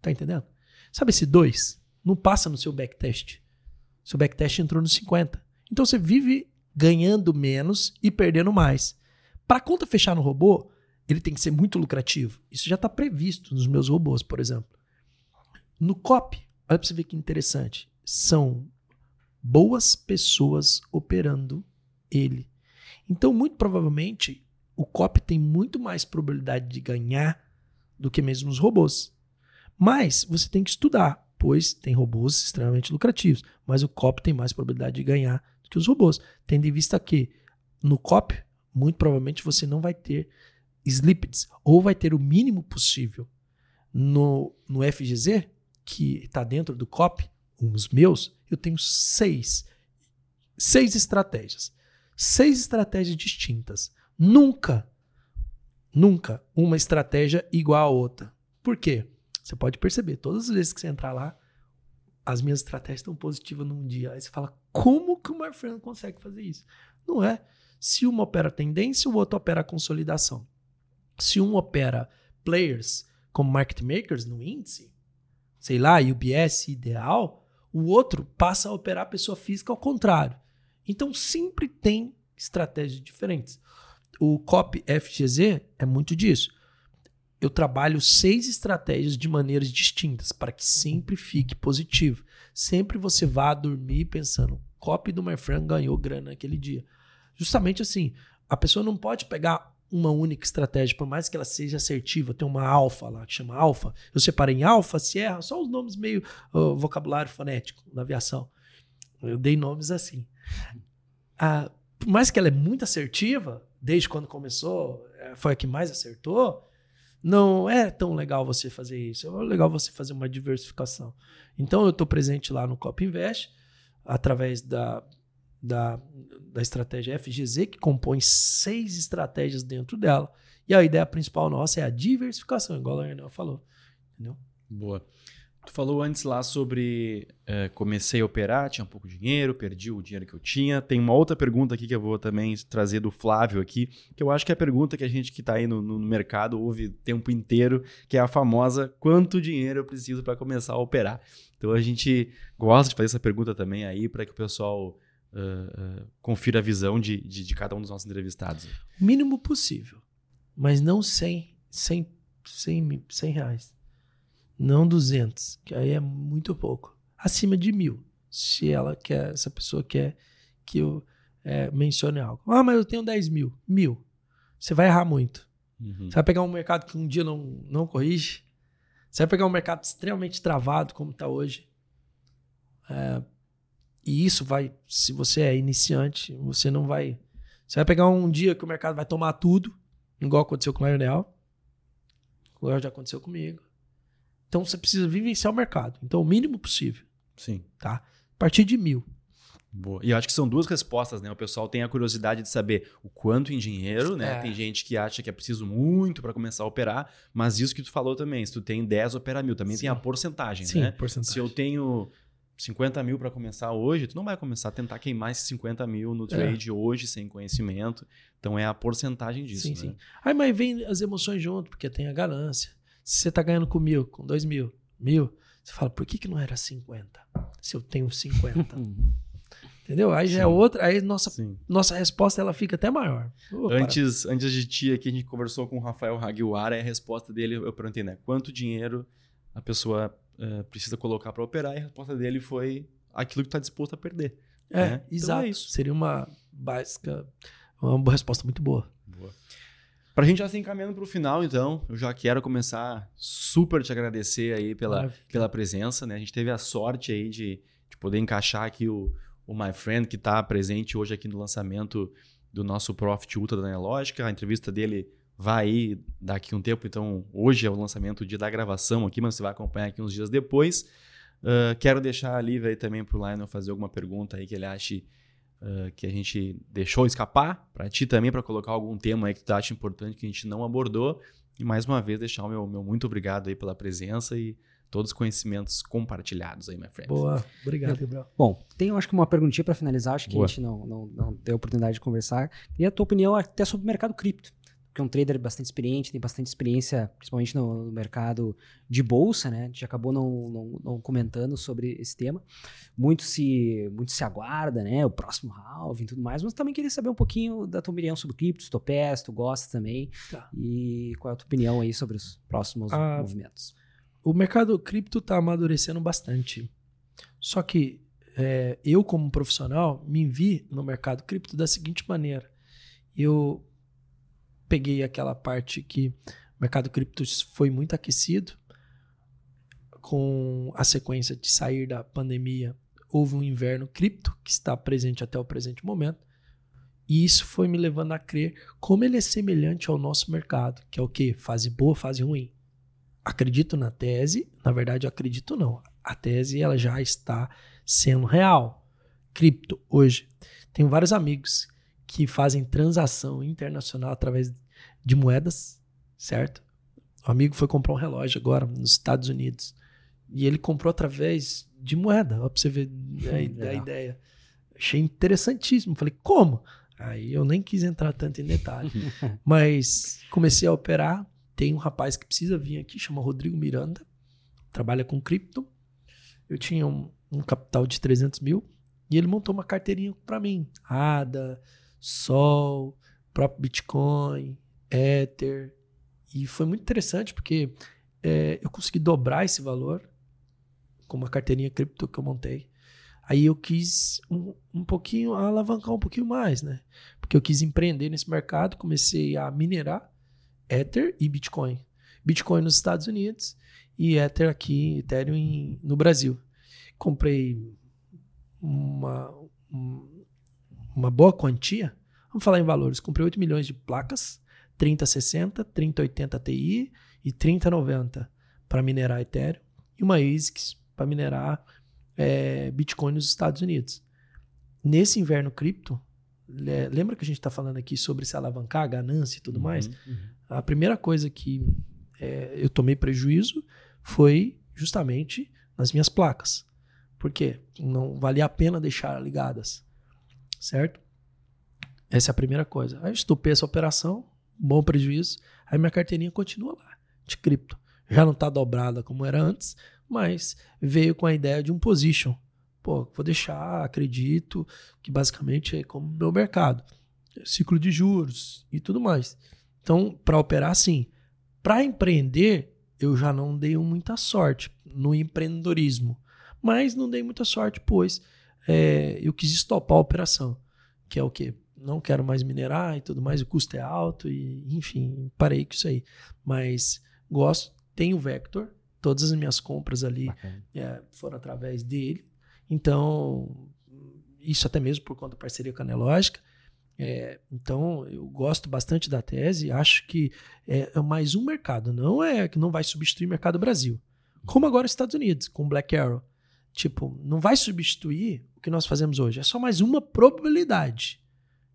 Tá entendendo? Sabe esse 2? Não passa no seu backtest. Seu backtest entrou no 50. Então você vive ganhando menos e perdendo mais. Para a conta fechar no robô, ele tem que ser muito lucrativo. Isso já está previsto nos meus robôs, por exemplo. No COP, olha para você ver que interessante. São boas pessoas operando ele. Então, muito provavelmente, o COP tem muito mais probabilidade de ganhar do que mesmo os robôs. Mas você tem que estudar, pois tem robôs extremamente lucrativos. Mas o COP tem mais probabilidade de ganhar do que os robôs. Tendo em vista que no COP, muito provavelmente você não vai ter slippeds, ou vai ter o mínimo possível. No, no FGZ, que está dentro do COP, os meus, eu tenho seis. Seis estratégias. Seis estratégias distintas. Nunca, nunca uma estratégia igual a outra. Por quê? Você pode perceber, todas as vezes que você entrar lá, as minhas estratégias estão positivas num dia. Aí você fala, como que o Marfran consegue fazer isso? Não é. Se uma opera tendência, o outro opera consolidação. Se um opera players como market makers no índice, sei lá, UBS ideal, o outro passa a operar pessoa física ao contrário. Então sempre tem estratégias diferentes. O COP FGZ é muito disso. Eu trabalho seis estratégias de maneiras distintas para que sempre fique positivo. Sempre você vá dormir pensando, COP do My Friend ganhou grana naquele dia. Justamente assim, a pessoa não pode pegar uma única estratégia, por mais que ela seja assertiva, tem uma alfa lá que chama alfa. Eu separei em alfa, Sierra, só os nomes meio uh, vocabulário fonético na aviação. Eu dei nomes assim. Ah, por mais que ela é muito assertiva, desde quando começou, é, foi a que mais acertou, não é tão legal você fazer isso. É legal você fazer uma diversificação. Então, eu estou presente lá no Cop Invest, através da, da, da estratégia FGZ, que compõe seis estratégias dentro dela. E a ideia principal nossa é a diversificação, igual a Arnel falou. Entendeu? Boa. Tu falou antes lá sobre é, comecei a operar, tinha pouco dinheiro, perdi o dinheiro que eu tinha. Tem uma outra pergunta aqui que eu vou também trazer do Flávio aqui, que eu acho que é a pergunta que a gente que está aí no, no, mercado ouve o tempo inteiro, que é a famosa quanto dinheiro eu preciso para começar a operar. Então a gente gosta de fazer essa pergunta também aí para que o pessoal uh, uh, confira a visão de, de, de, cada um dos nossos entrevistados. Mínimo possível, mas não 100, 100, 100, 100 reais. Não 200, que aí é muito pouco. Acima de mil, se ela quer, essa pessoa quer que eu é, mencione algo. Ah, mas eu tenho 10 mil. Mil. Você vai errar muito. Uhum. Você vai pegar um mercado que um dia não, não corrige. Você vai pegar um mercado extremamente travado, como está hoje. É, e isso vai, se você é iniciante, você não vai. Você vai pegar um dia que o mercado vai tomar tudo, igual aconteceu com o Lionel, igual já aconteceu comigo. Então você precisa vivenciar o mercado. Então, o mínimo possível. Sim. Tá? A partir de mil. Boa. E eu acho que são duas respostas, né? O pessoal tem a curiosidade de saber o quanto em dinheiro, né? É. Tem gente que acha que é preciso muito para começar a operar, mas isso que tu falou também, se tu tem 10, opera mil. Também Sim. tem a porcentagem, Sim, né? Porcentagem. Se eu tenho 50 mil para começar hoje, tu não vai começar a tentar queimar esses 50 mil no é. trade é. hoje sem conhecimento. Então é a porcentagem disso. Sim, né? sim. Aí, mas vem as emoções junto, porque tem a ganância. Se você tá ganhando com mil, com dois mil, mil, você fala, por que, que não era 50? Se eu tenho 50. Entendeu? Aí Sim. já é outra. Aí nossa, nossa resposta ela fica até maior. antes, antes de ti aqui, a gente conversou com o Rafael Hagiwara e a resposta dele, eu perguntei, né? Quanto dinheiro a pessoa uh, precisa colocar para operar? E a resposta dele foi aquilo que está disposto a perder. É, né? Exato. Então é Seria uma básica, uma resposta muito boa. Boa. Pra gente já se encaminhando pro final, então, eu já quero começar super te agradecer aí pela, pela presença, né? A gente teve a sorte aí de, de poder encaixar aqui o, o My Friend, que está presente hoje aqui no lançamento do nosso Profit Ultra da Neológica. A entrevista dele vai aí daqui um tempo, então hoje é o lançamento, o dia da gravação aqui, mas você vai acompanhar aqui uns dias depois. Uh, quero deixar livre aí também para o Lionel fazer alguma pergunta aí que ele ache uh, que a gente deixou escapar, para ti também, para colocar algum tema aí que tu acha importante que a gente não abordou. E mais uma vez deixar o meu, meu muito obrigado aí pela presença e todos os conhecimentos compartilhados aí, my friend. Boa, obrigado, Gabriel. Bom, tenho acho que uma perguntinha para finalizar, acho que Boa. a gente não, não, não deu a oportunidade de conversar. E a tua opinião até sobre o mercado cripto que é um trader bastante experiente, tem bastante experiência, principalmente no, no mercado de bolsa, né? A gente acabou não, não, não, comentando sobre esse tema. Muito se, muito se aguarda, né? O próximo halving e tudo mais, mas também queria saber um pouquinho da tua opinião sobre criptos, tu pés, tu gosta também, tá. e qual é a tua opinião aí sobre os próximos ah, movimentos. O mercado cripto está amadurecendo bastante. Só que é, eu, como profissional, me vi no mercado cripto da seguinte maneira. Eu peguei aquela parte que o mercado cripto foi muito aquecido com a sequência de sair da pandemia. Houve um inverno cripto que está presente até o presente momento. E isso foi me levando a crer como ele é semelhante ao nosso mercado, que é o que? Fase boa, fase ruim. Acredito na tese, na verdade acredito não. A tese ela já está sendo real. Cripto hoje. Tenho vários amigos que fazem transação internacional através de moedas, certo? O amigo foi comprar um relógio agora nos Estados Unidos. E ele comprou através de moeda, ó, pra você ver a, a ideia. Achei interessantíssimo. Falei, como? Aí eu nem quis entrar tanto em detalhe. Mas comecei a operar. Tem um rapaz que precisa vir aqui, chama Rodrigo Miranda. Trabalha com cripto. Eu tinha um, um capital de 300 mil. E ele montou uma carteirinha para mim. ADA, Sol, próprio Bitcoin, Ether. E foi muito interessante porque é, eu consegui dobrar esse valor com uma carteirinha cripto que eu montei. Aí eu quis um, um pouquinho, alavancar um pouquinho mais, né? Porque eu quis empreender nesse mercado, comecei a minerar Ether e Bitcoin. Bitcoin nos Estados Unidos e Ether aqui, Ethereum em, no Brasil. Comprei uma, uma boa quantia, vamos falar em valores. Comprei 8 milhões de placas, 3060, 3080 Ti e 3090 para minerar Ethereum e uma ASICS para minerar é, Bitcoin nos Estados Unidos. Nesse inverno cripto, lembra que a gente está falando aqui sobre se alavancar, ganância e tudo uhum, mais? Uhum. A primeira coisa que é, eu tomei prejuízo foi justamente nas minhas placas. Porque não valia a pena deixar ligadas, certo? Essa é a primeira coisa. Aí eu estupei essa operação, bom prejuízo. Aí minha carteirinha continua lá, de cripto. Já não está dobrada como era antes, mas veio com a ideia de um position. Pô, vou deixar, acredito que basicamente é como meu mercado. Ciclo de juros e tudo mais. Então, para operar, sim. Para empreender, eu já não dei muita sorte no empreendedorismo. Mas não dei muita sorte, pois é, eu quis estopar a operação, que é o quê? Não quero mais minerar e tudo mais, o custo é alto, e enfim, parei com isso aí. Mas gosto, tenho o Vector, todas as minhas compras ali é, foram através dele. Então, isso até mesmo por conta da parceria com a Nelógica. É, então, eu gosto bastante da tese, acho que é, é mais um mercado, não é que não vai substituir o mercado Brasil. Como agora os Estados Unidos, com Black Arrow. Tipo, não vai substituir o que nós fazemos hoje. É só mais uma probabilidade.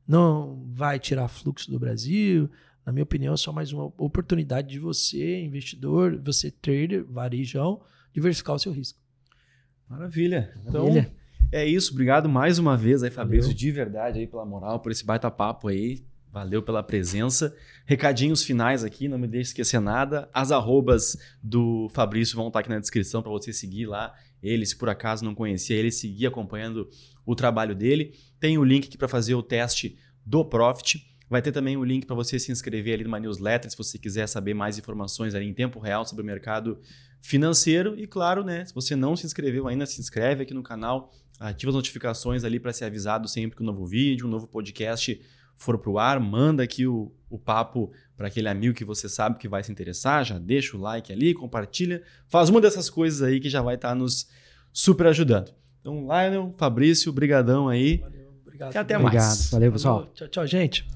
Não vai tirar fluxo do Brasil. Na minha opinião, é só mais uma oportunidade de você, investidor, você trader, varejão, diversificar o seu risco. Maravilha. Então, Maravilha. é isso. Obrigado mais uma vez aí, Fabrício, de verdade aí pela moral, por esse baita papo aí. Valeu pela presença. Recadinhos finais aqui, não me deixe esquecer nada. As arrobas do Fabrício vão estar aqui na descrição para você seguir lá. Ele, se por acaso não conhecia ele, seguir acompanhando o trabalho dele. Tem o link aqui para fazer o teste do Profit. Vai ter também o link para você se inscrever ali numa newsletter, se você quiser saber mais informações ali em tempo real sobre o mercado financeiro. E claro, né, se você não se inscreveu ainda, se inscreve aqui no canal, ativa as notificações ali para ser avisado sempre que um novo vídeo, um novo podcast for para o ar, manda aqui o, o papo para aquele amigo que você sabe que vai se interessar, já deixa o like ali, compartilha, faz uma dessas coisas aí que já vai estar tá nos super ajudando. Então, Lionel, Fabrício, brigadão aí. Valeu, obrigado. E até obrigado. mais. Valeu, pessoal. Tchau, tchau, gente.